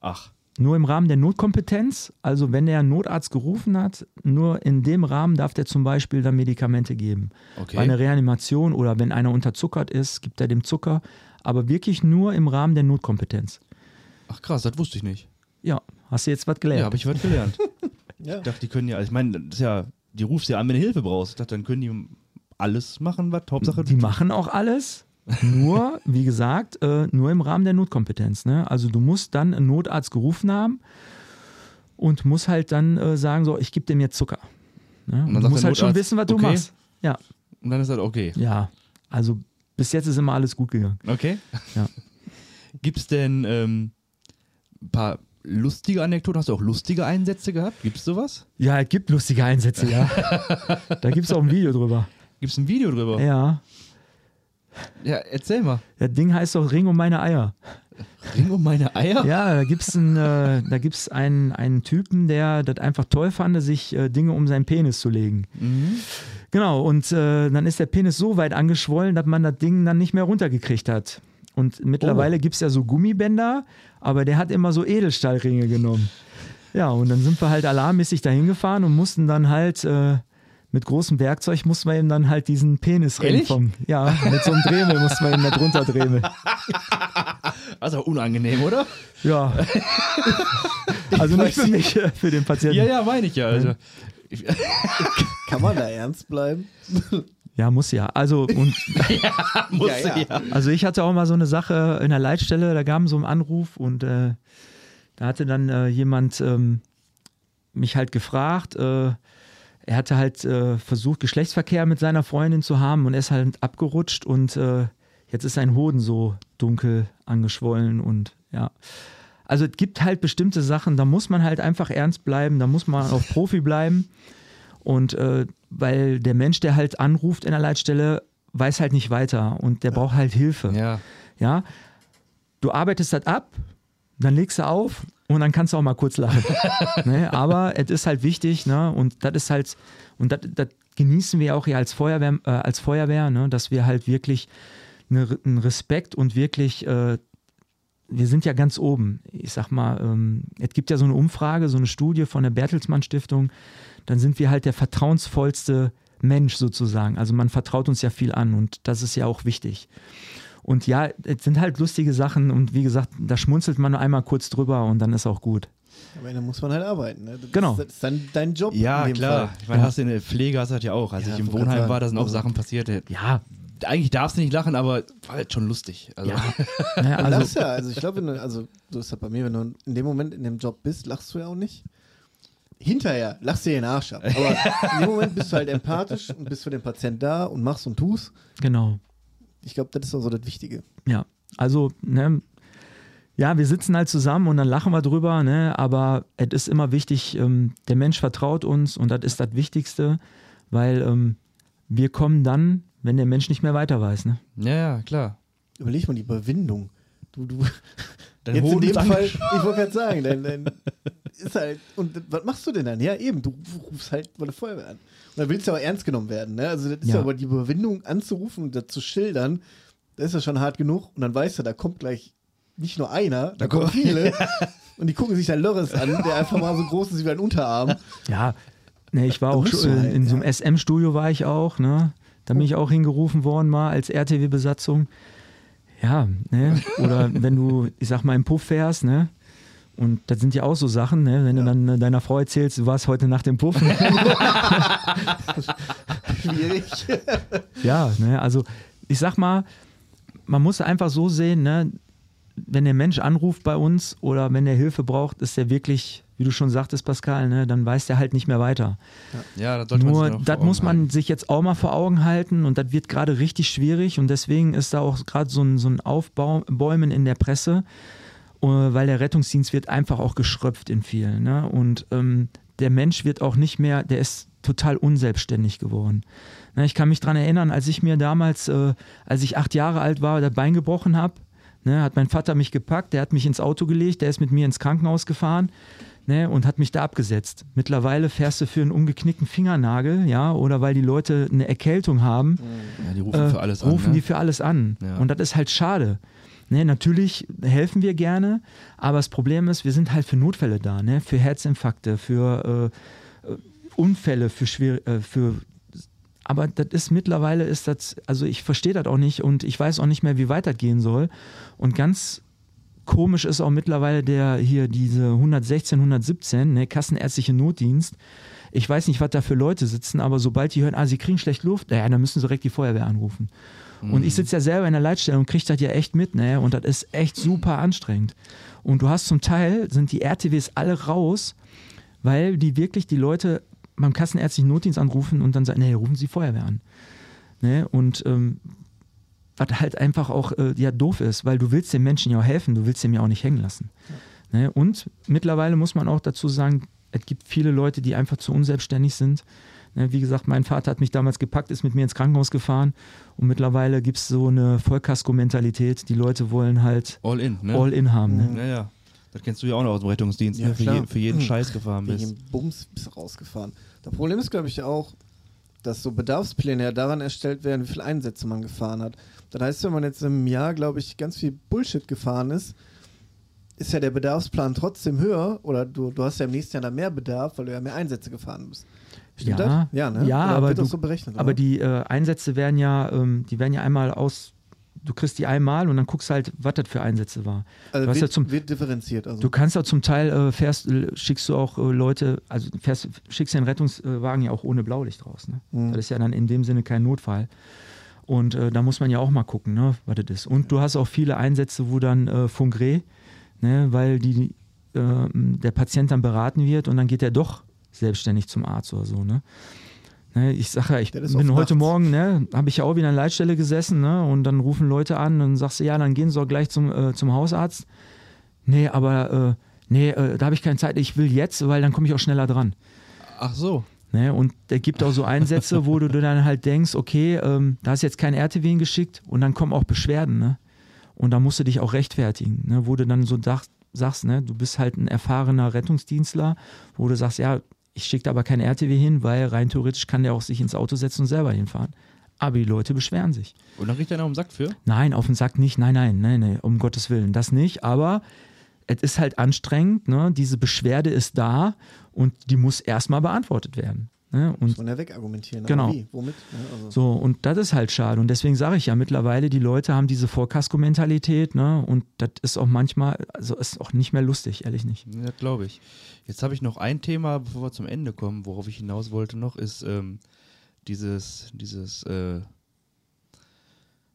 Ach. Nur im Rahmen der Notkompetenz, also wenn der einen Notarzt gerufen hat, nur in dem Rahmen darf der zum Beispiel dann Medikamente geben. Okay. Bei einer Reanimation oder wenn einer unterzuckert ist, gibt er dem Zucker, aber wirklich nur im Rahmen der Notkompetenz. Ach krass, das wusste ich nicht. Ja, hast du jetzt was Ja, gelernt? habe ich was gelernt. Ja. Ich dachte, die können ja, ich meine, das ist ja, die rufst ja an, wenn du Hilfe brauchst. Ich dachte, dann können die alles machen, was Hauptsache. die machen auch alles, nur, wie gesagt, äh, nur im Rahmen der Notkompetenz. Ne? Also du musst dann einen Notarzt gerufen haben und musst halt dann äh, sagen, so, ich gebe dem jetzt Zucker. Ne? Und du musst halt schon wissen, was du okay. machst. Ja, Und dann ist das okay. ja. Also bis jetzt ist immer alles gut gegangen. Okay. Ja. Gibt es denn ähm, ein paar lustige Anekdoten? Hast du auch lustige Einsätze gehabt? Gibt es sowas? Ja, es gibt lustige Einsätze, ja. da gibt es auch ein Video drüber. Gibt es ein Video drüber? Ja. Ja, erzähl mal. Das Ding heißt doch Ring um meine Eier. Ring um meine Eier? Ja, da gibt es einen, äh, da gibt's einen, einen Typen, der das einfach toll fand, sich äh, Dinge um seinen Penis zu legen. Mhm. Genau, und äh, dann ist der Penis so weit angeschwollen, dass man das Ding dann nicht mehr runtergekriegt hat. Und mittlerweile Oh. gibt es ja so Gummibänder, aber der hat immer so Edelstahlringe genommen. Ja, und dann sind wir halt alarmmäßig dahin gefahren und mussten dann halt äh, mit großem Werkzeug mussten wir ihm dann halt diesen Penisring Ehrlich? vom. Ja, mit so einem Dremel mussten wir ihm da drunter dremel. Also unangenehm, oder? Ja. Also nicht für mich, äh, für den Patienten. Ja, ja, meine ich ja. Also, Kann man da ernst bleiben? Ja, muss ja. Also, und, muss Ja, ja. also ich hatte auch mal so eine Sache in der Leitstelle, da gab es so einen Anruf und äh, da hatte dann äh, jemand ähm, mich halt gefragt, äh, er hatte halt äh, versucht, Geschlechtsverkehr mit seiner Freundin zu haben und er ist halt abgerutscht und äh, jetzt ist sein Hoden so dunkel angeschwollen und ja. Also es gibt halt bestimmte Sachen, da muss man halt einfach ernst bleiben, da muss man auch Profi bleiben. Und äh, weil der Mensch, der halt anruft in der Leitstelle, weiß halt nicht weiter und der braucht halt Hilfe. Ja. Ja? Du arbeitest das ab, dann legst du auf und dann kannst du auch mal kurz lachen. ne? Aber es ist halt wichtig, ne? Und das ist halt, und das, genießen wir auch hier als Feuerwehr, äh, als Feuerwehr, ne? dass wir halt wirklich eine, einen Respekt und wirklich, äh, wir sind ja ganz oben. Ich sag mal, ähm, es gibt ja so eine Umfrage, so eine Studie von der Bertelsmann Stiftung, dann sind wir halt der vertrauensvollste Mensch sozusagen. Also man vertraut uns ja viel an und das ist ja auch wichtig. Und ja, es sind halt lustige Sachen und wie gesagt, da schmunzelt man nur einmal kurz drüber und dann ist auch gut. Aber da muss man halt arbeiten. Ne? Das Genau. Ist, das ist dann dein Job. Ja, in dem klar. Fall. Ich meine, Ja. hast du in der Pflege hast du das ja auch. Als Ja, ich im Wohnheim war, da sind auch Sachen passiert. Ja, Eigentlich darfst du nicht lachen, aber war halt schon lustig. Also, ja. Du also, lachst ja, also ich glaube, wenn du- also so ist das bei mir, wenn du in dem Moment in dem Job bist, lachst du ja auch nicht. Hinterher lachst du dir den Arsch ab. Aber in dem Moment bist du halt empathisch und bist für den Patient da und machst und tust. genau. Ich glaube, das ist auch so das Wichtige. Ja, also, ne, ja, wir sitzen halt zusammen und dann lachen wir drüber, ne, aber es ist immer wichtig, ähm, der Mensch vertraut uns und das ist das Wichtigste, weil ähm, wir kommen dann, wenn der Mensch nicht mehr weiter weiß, ne? ja, ja, klar. Überleg mal die Überwindung. Du, du, Dein jetzt in Hoden dem ist Fall, ich wollte gerade sagen, dann, dann ist halt, und was machst du denn dann? Ja, eben, du rufst halt bei der Feuerwehr an. Dann willst du aber ernst genommen werden, ne? Also das ist ja, aber die Überwindung anzurufen und das zu schildern, das ist ja schon hart genug. Und dann weißt du, da kommt gleich nicht nur einer, da kommen viele. und die gucken sich dann Lörres an, der einfach mal so groß ist wie ein Unterarm. Ja, ne, ich war Da auch schon, du halt, in so einem. SM-Studio war ich auch, ne? Da bin ich auch hingerufen worden mal als RTW-Besatzung. Ja, ne? Oder wenn du, ich sag mal, im Puff fährst, ne? Und das sind ja auch so Sachen, ne? Wenn Ja. du dann deiner Frau erzählst, du warst heute Nacht im Puff. Schwierig. ja, ne? Also ich sag mal, man muss einfach so sehen, ne? Wenn der Mensch anruft bei uns oder wenn er Hilfe braucht, ist er wirklich, wie du schon sagtest, Pascal, ne? Dann weiß der halt nicht mehr weiter. Ja, das sollte man Nur, vor das muss man halten. sich jetzt auch mal vor Augen halten und das wird gerade richtig schwierig und deswegen ist da auch gerade so ein, so ein Aufbäumen in der Presse, weil der Rettungsdienst wird einfach auch geschröpft in vielen. Ne? Und ähm, der Mensch wird auch nicht mehr, der ist total unselbstständig geworden. Ne, ich kann mich daran erinnern, als ich mir damals, äh, als ich acht Jahre alt war, das Bein gebrochen habe, ne, hat mein Vater mich gepackt, der hat mich ins Auto gelegt, der ist mit mir ins Krankenhaus gefahren ne, und hat mich da abgesetzt. Mittlerweile fährst du für einen umgeknickten Fingernagel, ja, oder weil die Leute eine Erkältung haben, Ja, die rufen äh, für alles an. rufen ne? die für alles an. Ja. Und das ist halt schade. Ne, natürlich helfen wir gerne, aber das Problem ist, wir sind halt für Notfälle da, ne? für Herzinfarkte, für äh, äh, Unfälle, für schwer, äh, für aber das ist mittlerweile ist das, also ich verstehe das auch nicht und ich weiß auch nicht mehr, wie weit das gehen soll. Und ganz komisch ist auch mittlerweile der hier diese 116, 117, ne, kassenärztliche Notdienst. Ich weiß nicht, was da für Leute sitzen, aber sobald die hören, ah, sie kriegen schlecht Luft, ja, dann müssen sie direkt die Feuerwehr anrufen. Und ich sitze ja selber in der Leitstelle und kriege das ja echt mit, ne? Und das ist echt super anstrengend. Und du hast zum Teil, sind die RTWs alle raus, weil die wirklich die Leute beim kassenärztlichen Notdienst anrufen und dann sagen, nee, rufen Sie Feuerwehr an. Ne? Und ähm, was halt einfach auch äh, ja doof ist, weil du willst den Menschen ja auch helfen, du willst dem ja auch nicht hängen lassen. Ne? Und mittlerweile muss man auch dazu sagen, es gibt viele Leute, die einfach zu unselbstständig sind. Ne? Wie gesagt, mein Vater hat mich damals gepackt, ist mit mir ins Krankenhaus gefahren und mittlerweile gibt es so eine Vollkasko-Mentalität. Die Leute wollen halt All in, ne? all in haben. Ne? Ja, ja. Das kennst du ja auch noch aus dem Rettungsdienst, Ja, ne? Für, je, für jeden Hm. Scheiß gefahren bist. dem Bums bist du rausgefahren. Das Problem ist, glaube ich, auch, dass so Bedarfspläne ja daran erstellt werden, wie viele Einsätze man gefahren hat. Das heißt, wenn man jetzt im Jahr, glaube ich, ganz viel Bullshit gefahren ist, ist ja der Bedarfsplan trotzdem höher oder du, du hast ja im nächsten Jahr dann mehr Bedarf, weil du ja mehr Einsätze gefahren bist. Stimmt Ja, das? Ja, ne? ja, Oder aber du- so berechnet? Aber die äh, Einsätze werden ja, ähm, die werden ja einmal aus, du kriegst die einmal und dann guckst halt, was das für Einsätze war. also wird, ja zum- wird differenziert. Also. Du kannst ja zum Teil äh, fährst, äh, schickst du auch äh, Leute, also fährst, schickst den Rettungswagen ja auch ohne Blaulicht raus. Ne? Mhm. Das ist ja dann in dem Sinne kein Notfall. Und äh, da muss man ja auch mal gucken, ne, was das ist. Und du hast auch viele Einsätze, wo dann äh, Fungre, ne, weil die, äh, der Patient dann beraten wird und dann geht er doch selbstständig zum Arzt oder so. Ne? Ne, ich sage ja, ich ist bin heute nachts. Morgen, ne, habe ich ja auch wieder an der Leitstelle gesessen, ne, und dann rufen Leute an und sagst du, ja, dann gehen sie auch gleich zum, äh, zum Hausarzt. Nee, aber äh, nee, äh, da habe ich keine Zeit, ich will jetzt, weil dann komme ich auch schneller dran. Ach so. Ne? Und der gibt auch so Einsätze, wo du dann halt denkst, okay, ähm, da hast jetzt kein RTW hingeschickt und dann kommen auch Beschwerden, ne? Und da musst du dich auch rechtfertigen, ne? Wo du dann so dach, sagst, ne, du bist halt ein erfahrener Rettungsdienstler, wo du sagst, ja, ich schicke da aber kein RTW hin, weil rein theoretisch kann der auch sich ins Auto setzen und selber hinfahren. aber die Leute beschweren sich. Und dann kriegt einer um den Sack für? Nein, auf den Sack nicht, nein, nein, nein, nein, um Gottes Willen, das nicht, aber es ist halt anstrengend, ne? diese Beschwerde ist da und die muss erstmal beantwortet werden. Ne? Und Muss man ja wegargumentieren. aber Genau. Wie? Womit? Ja, also. so, und das ist halt schade. Und deswegen sage ich ja, mittlerweile, die Leute haben diese Vorkasko-Mentalität, ne? Und das ist auch manchmal, also ist auch nicht mehr lustig, ehrlich nicht. Ja, glaube ich. Jetzt habe ich noch ein Thema, bevor wir zum Ende kommen, worauf ich hinaus wollte noch, ist ähm, dieses, dieses äh,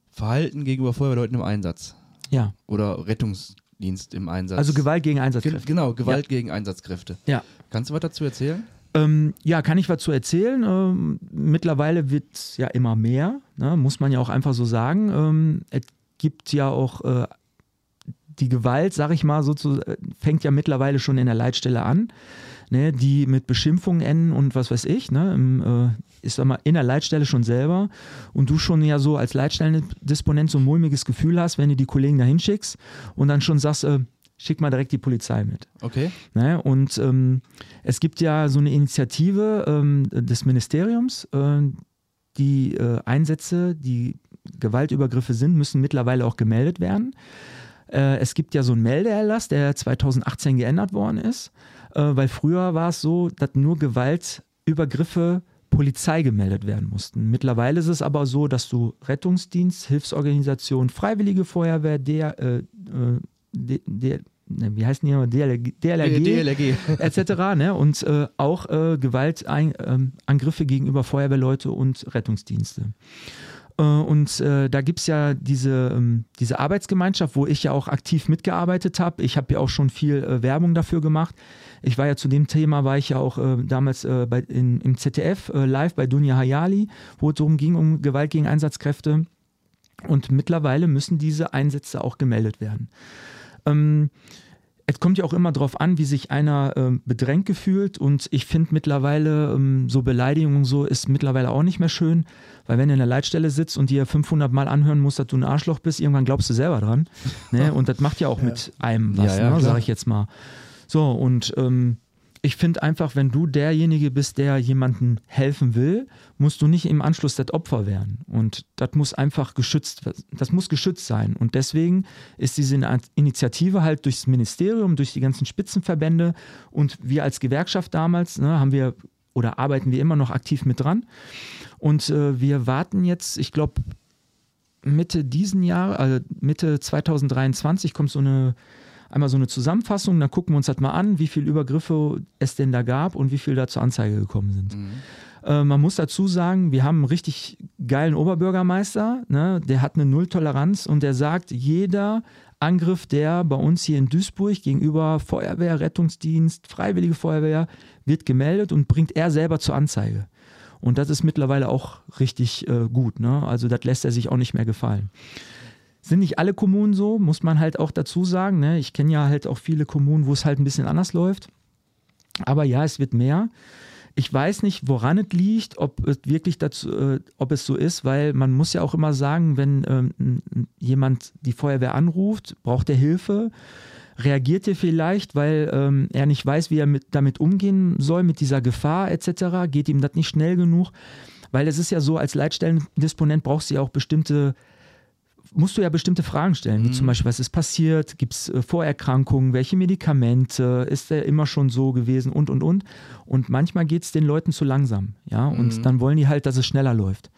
Verhalten gegenüber Feuerwehrleuten im Einsatz Ja. oder Rettungsdienst im Einsatz. Also Gewalt gegen Ge Einsatzkräfte. genau, Gewalt gegen Einsatzkräfte. Ja. Kannst du was dazu erzählen? Ähm, ja, kann ich was zu erzählen. Ähm, mittlerweile wird es ja immer mehr, ne? muss man ja auch einfach so sagen. Ähm, es gibt ja auch äh, die Gewalt, sag ich mal, so zu, äh, fängt ja mittlerweile schon in der Leitstelle an, ne? die mit Beschimpfungen enden und was weiß ich. Ne? Im, äh, ich mal, in der Leitstelle schon selber und du schon ja so als Leitstellendisponent so ein mulmiges Gefühl hast, wenn du die Kollegen da hinschickst und dann schon sagst, äh, schick mal direkt die Polizei mit. Okay. Ne? Und ähm, es gibt ja so eine Initiative ähm, des Ministeriums, äh, die äh, Einsätze, die Gewaltübergriffe sind, müssen mittlerweile auch gemeldet werden. Äh, es gibt ja so einen Meldeerlass, der 2018 geändert worden ist, äh, weil früher war es so, dass nur Gewaltübergriffe Polizei gemeldet werden mussten. Mittlerweile ist es aber so, dass du Rettungsdienst, Hilfsorganisation, Freiwillige Feuerwehr, der, äh, äh, der, der ne, wie heißen die nochmal? DLRG, DLRG, DLRG. etc. Ne? Und äh, auch äh, Gewaltangriffe gegenüber Feuerwehrleute und Rettungsdienste. Äh, und äh, da gibt es ja diese, ähm, diese Arbeitsgemeinschaft, wo ich ja auch aktiv mitgearbeitet habe. Ich habe ja auch schon viel äh, Werbung dafür gemacht. Ich war ja zu dem Thema, war ich ja auch äh, damals äh, bei, in, im ZDF äh, live bei Dunja Hayali, wo es darum ging, um Gewalt gegen Einsatzkräfte. Und mittlerweile müssen diese Einsätze auch gemeldet werden. Ähm, es kommt ja auch immer darauf an, wie sich einer ähm, bedrängt gefühlt. Und ich finde mittlerweile, ähm, so Beleidigung und so ist mittlerweile auch nicht mehr schön. Weil wenn du in der Leitstelle sitzt und dir 500 Mal anhören musst, dass du ein Arschloch bist, irgendwann glaubst du selber dran. Ne? Und das macht ja auch mit einem was, Ja, ja, ne? sag ich jetzt mal. So, und ähm, ich finde einfach, wenn du derjenige bist, der jemandem helfen will, musst du nicht im Anschluss das Opfer werden. Und das muss einfach geschützt, das muss geschützt sein. Und deswegen ist diese Initiative halt durchs Ministerium, durch die ganzen Spitzenverbände und wir als Gewerkschaft damals, ne, haben wir oder arbeiten wir immer noch aktiv mit dran. Und äh, wir warten jetzt, ich glaube, Mitte diesen Jahr, also Mitte 2023 kommt so eine einmal so eine Zusammenfassung, dann gucken wir uns das mal an, wie viele Übergriffe es denn da gab und wie viel da zur Anzeige gekommen sind. Äh, man muss dazu sagen, wir haben einen richtig geilen Oberbürgermeister, ne? der hat eine Nulltoleranz und der sagt, jeder Angriff, der bei uns hier in Duisburg gegenüber Feuerwehr, Rettungsdienst, Freiwillige Feuerwehr wird gemeldet und bringt er selber zur Anzeige. Und das ist mittlerweile auch richtig äh, gut. Ne? Also das lässt er sich auch nicht mehr gefallen. Sind nicht alle Kommunen so, muss man halt auch dazu sagen. Ne? Ich kenne ja halt auch viele Kommunen, wo es halt ein bisschen anders läuft. Aber ja, es wird mehr. Ich weiß nicht, woran es liegt, ob es wirklich dazu, äh, ob es so ist, weil man muss ja auch immer sagen, wenn ähm, jemand die Feuerwehr anruft, braucht er Hilfe, reagiert er vielleicht, weil ähm, er nicht weiß, wie er mit, damit umgehen soll, mit dieser Gefahr etc., geht ihm das nicht schnell genug, weil es ist ja so, als Leitstellendisponent brauchst du ja auch bestimmte musst du ja bestimmte Fragen stellen, wie zum Beispiel, was ist passiert, gibt es äh, Vorerkrankungen, welche Medikamente, ist er immer schon so gewesen? Und, und, und. Und manchmal geht es den Leuten zu langsam, ja, und dann wollen die halt, dass es schneller läuft.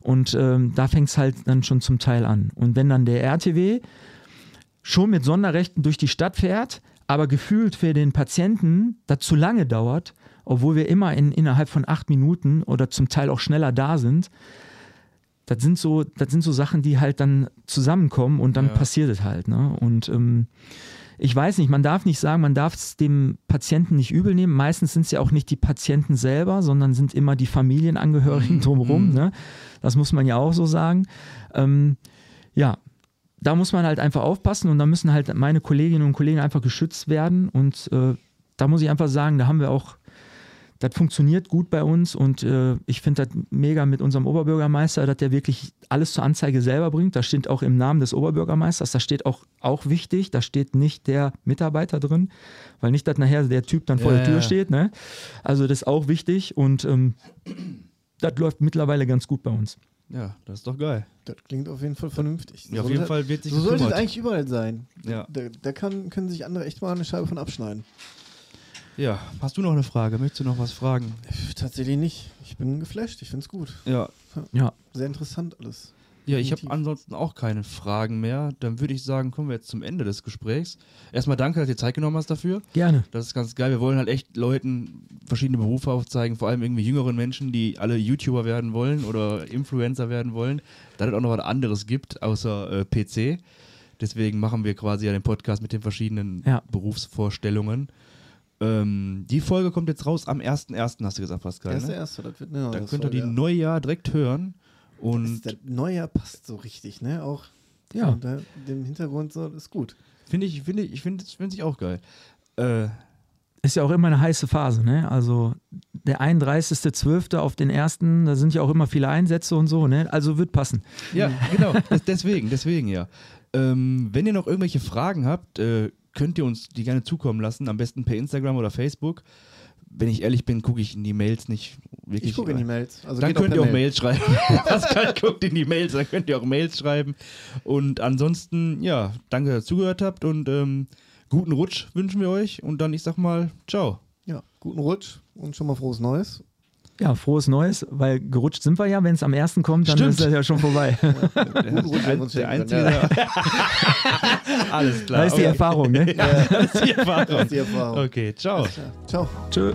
Und ähm, da fängt es halt dann schon zum Teil an. Und wenn dann der RTW schon mit Sonderrechten durch die Stadt fährt, aber gefühlt für den Patienten das zu lange dauert, obwohl wir immer in, innerhalb von acht Minuten oder zum Teil auch schneller da sind, das sind so, das sind so Sachen, die halt dann zusammenkommen und dann Ja. passiert es halt. Ne? Und ähm, ich weiß nicht, man darf nicht sagen, man darf es dem Patienten nicht übel nehmen. Meistens sind es ja auch nicht die Patienten selber, sondern sind immer die Familienangehörigen drumherum. Ne? Das muss man ja auch so sagen. Ähm, ja, da muss man halt einfach aufpassen und da müssen halt meine Kolleginnen und Kollegen einfach geschützt werden. Und äh, da muss ich einfach sagen, da haben wir auch, das funktioniert gut bei uns und äh, ich finde das mega mit unserem Oberbürgermeister, dass der wirklich alles zur Anzeige selber bringt. Da steht auch im Namen des Oberbürgermeisters, da steht auch, auch wichtig, da steht nicht der Mitarbeiter drin, weil nicht, dass nachher der Typ dann vor Ja, der Tür ja. steht. Ne? Also das ist auch wichtig und ähm, das läuft mittlerweile ganz gut bei uns. Ja, das ist doch geil. Das klingt auf jeden Fall vernünftig. Ja, auf So jeden sollte- Fall wird sich So sollte es eigentlich überall sein. Ja. Da, da kann, können sich andere echt mal eine Scheibe von abschneiden. Ja, hast du noch eine Frage? Möchtest du noch was fragen? Tatsächlich nicht. Ich bin geflasht. Ich finde es gut. Ja, Ja, Sehr interessant alles. Ja, ich habe ansonsten auch keine Fragen mehr. Dann würde ich sagen, kommen wir jetzt zum Ende des Gesprächs. Erstmal danke, dass du dir Zeit genommen hast dafür. gerne. Das ist ganz geil. Wir wollen halt echt Leuten verschiedene Berufe aufzeigen, vor allem irgendwie jüngeren Menschen, die alle YouTuber werden wollen oder Influencer werden wollen, da es auch noch was anderes gibt außer äh, PC. Deswegen machen wir quasi ja den Podcast mit den verschiedenen Ja. Berufsvorstellungen. Ähm, die Folge kommt jetzt raus am 1.1., hast du gesagt, Pascal. Erster, Ne? erster, das wird eine Da neue könnt ihr die Folge. Neujahr direkt hören. Das, Und das Neujahr passt so richtig, ne? Auch Ja. da, dem Hintergrund so, ist gut. finde ich, finde ich, ich finde find ich auch geil. Äh, Ist ja auch immer eine heiße Phase, ne? Also der 31.12. auf den ersten, da sind ja auch immer viele Einsätze und so, ne? Also wird passen. Ja, genau. Das, deswegen, deswegen ja. Ähm, wenn ihr noch irgendwelche Fragen habt, äh, könnt ihr uns die gerne zukommen lassen. Am besten per Instagram oder Facebook. Wenn ich ehrlich bin, gucke ich in die Mails nicht wirklich. Ich gucke in die Mails. Also dann auch könnt per ihr auch Mail. Mails schreiben. Pascal guckt in die Mails, dann könnt ihr auch Mails schreiben. Und ansonsten, ja, danke, dass ihr zugehört habt und ähm, guten Rutsch wünschen wir euch. Und dann, ich sag mal, ciao. Ja, guten Rutsch und schon mal frohes Neues. Ja, frohes Neues, weil gerutscht sind wir ja. Wenn es am ersten kommt, dann Stimmt. ist das ja schon vorbei. Rutsch, Der, wenn wir uns der schenken Einzige, Alles klar. Da ist die okay. Erfahrung, ne? Das ist die Das Erfahrung. ist die Erfahrung. Okay, ciao. Ciao. Tschö.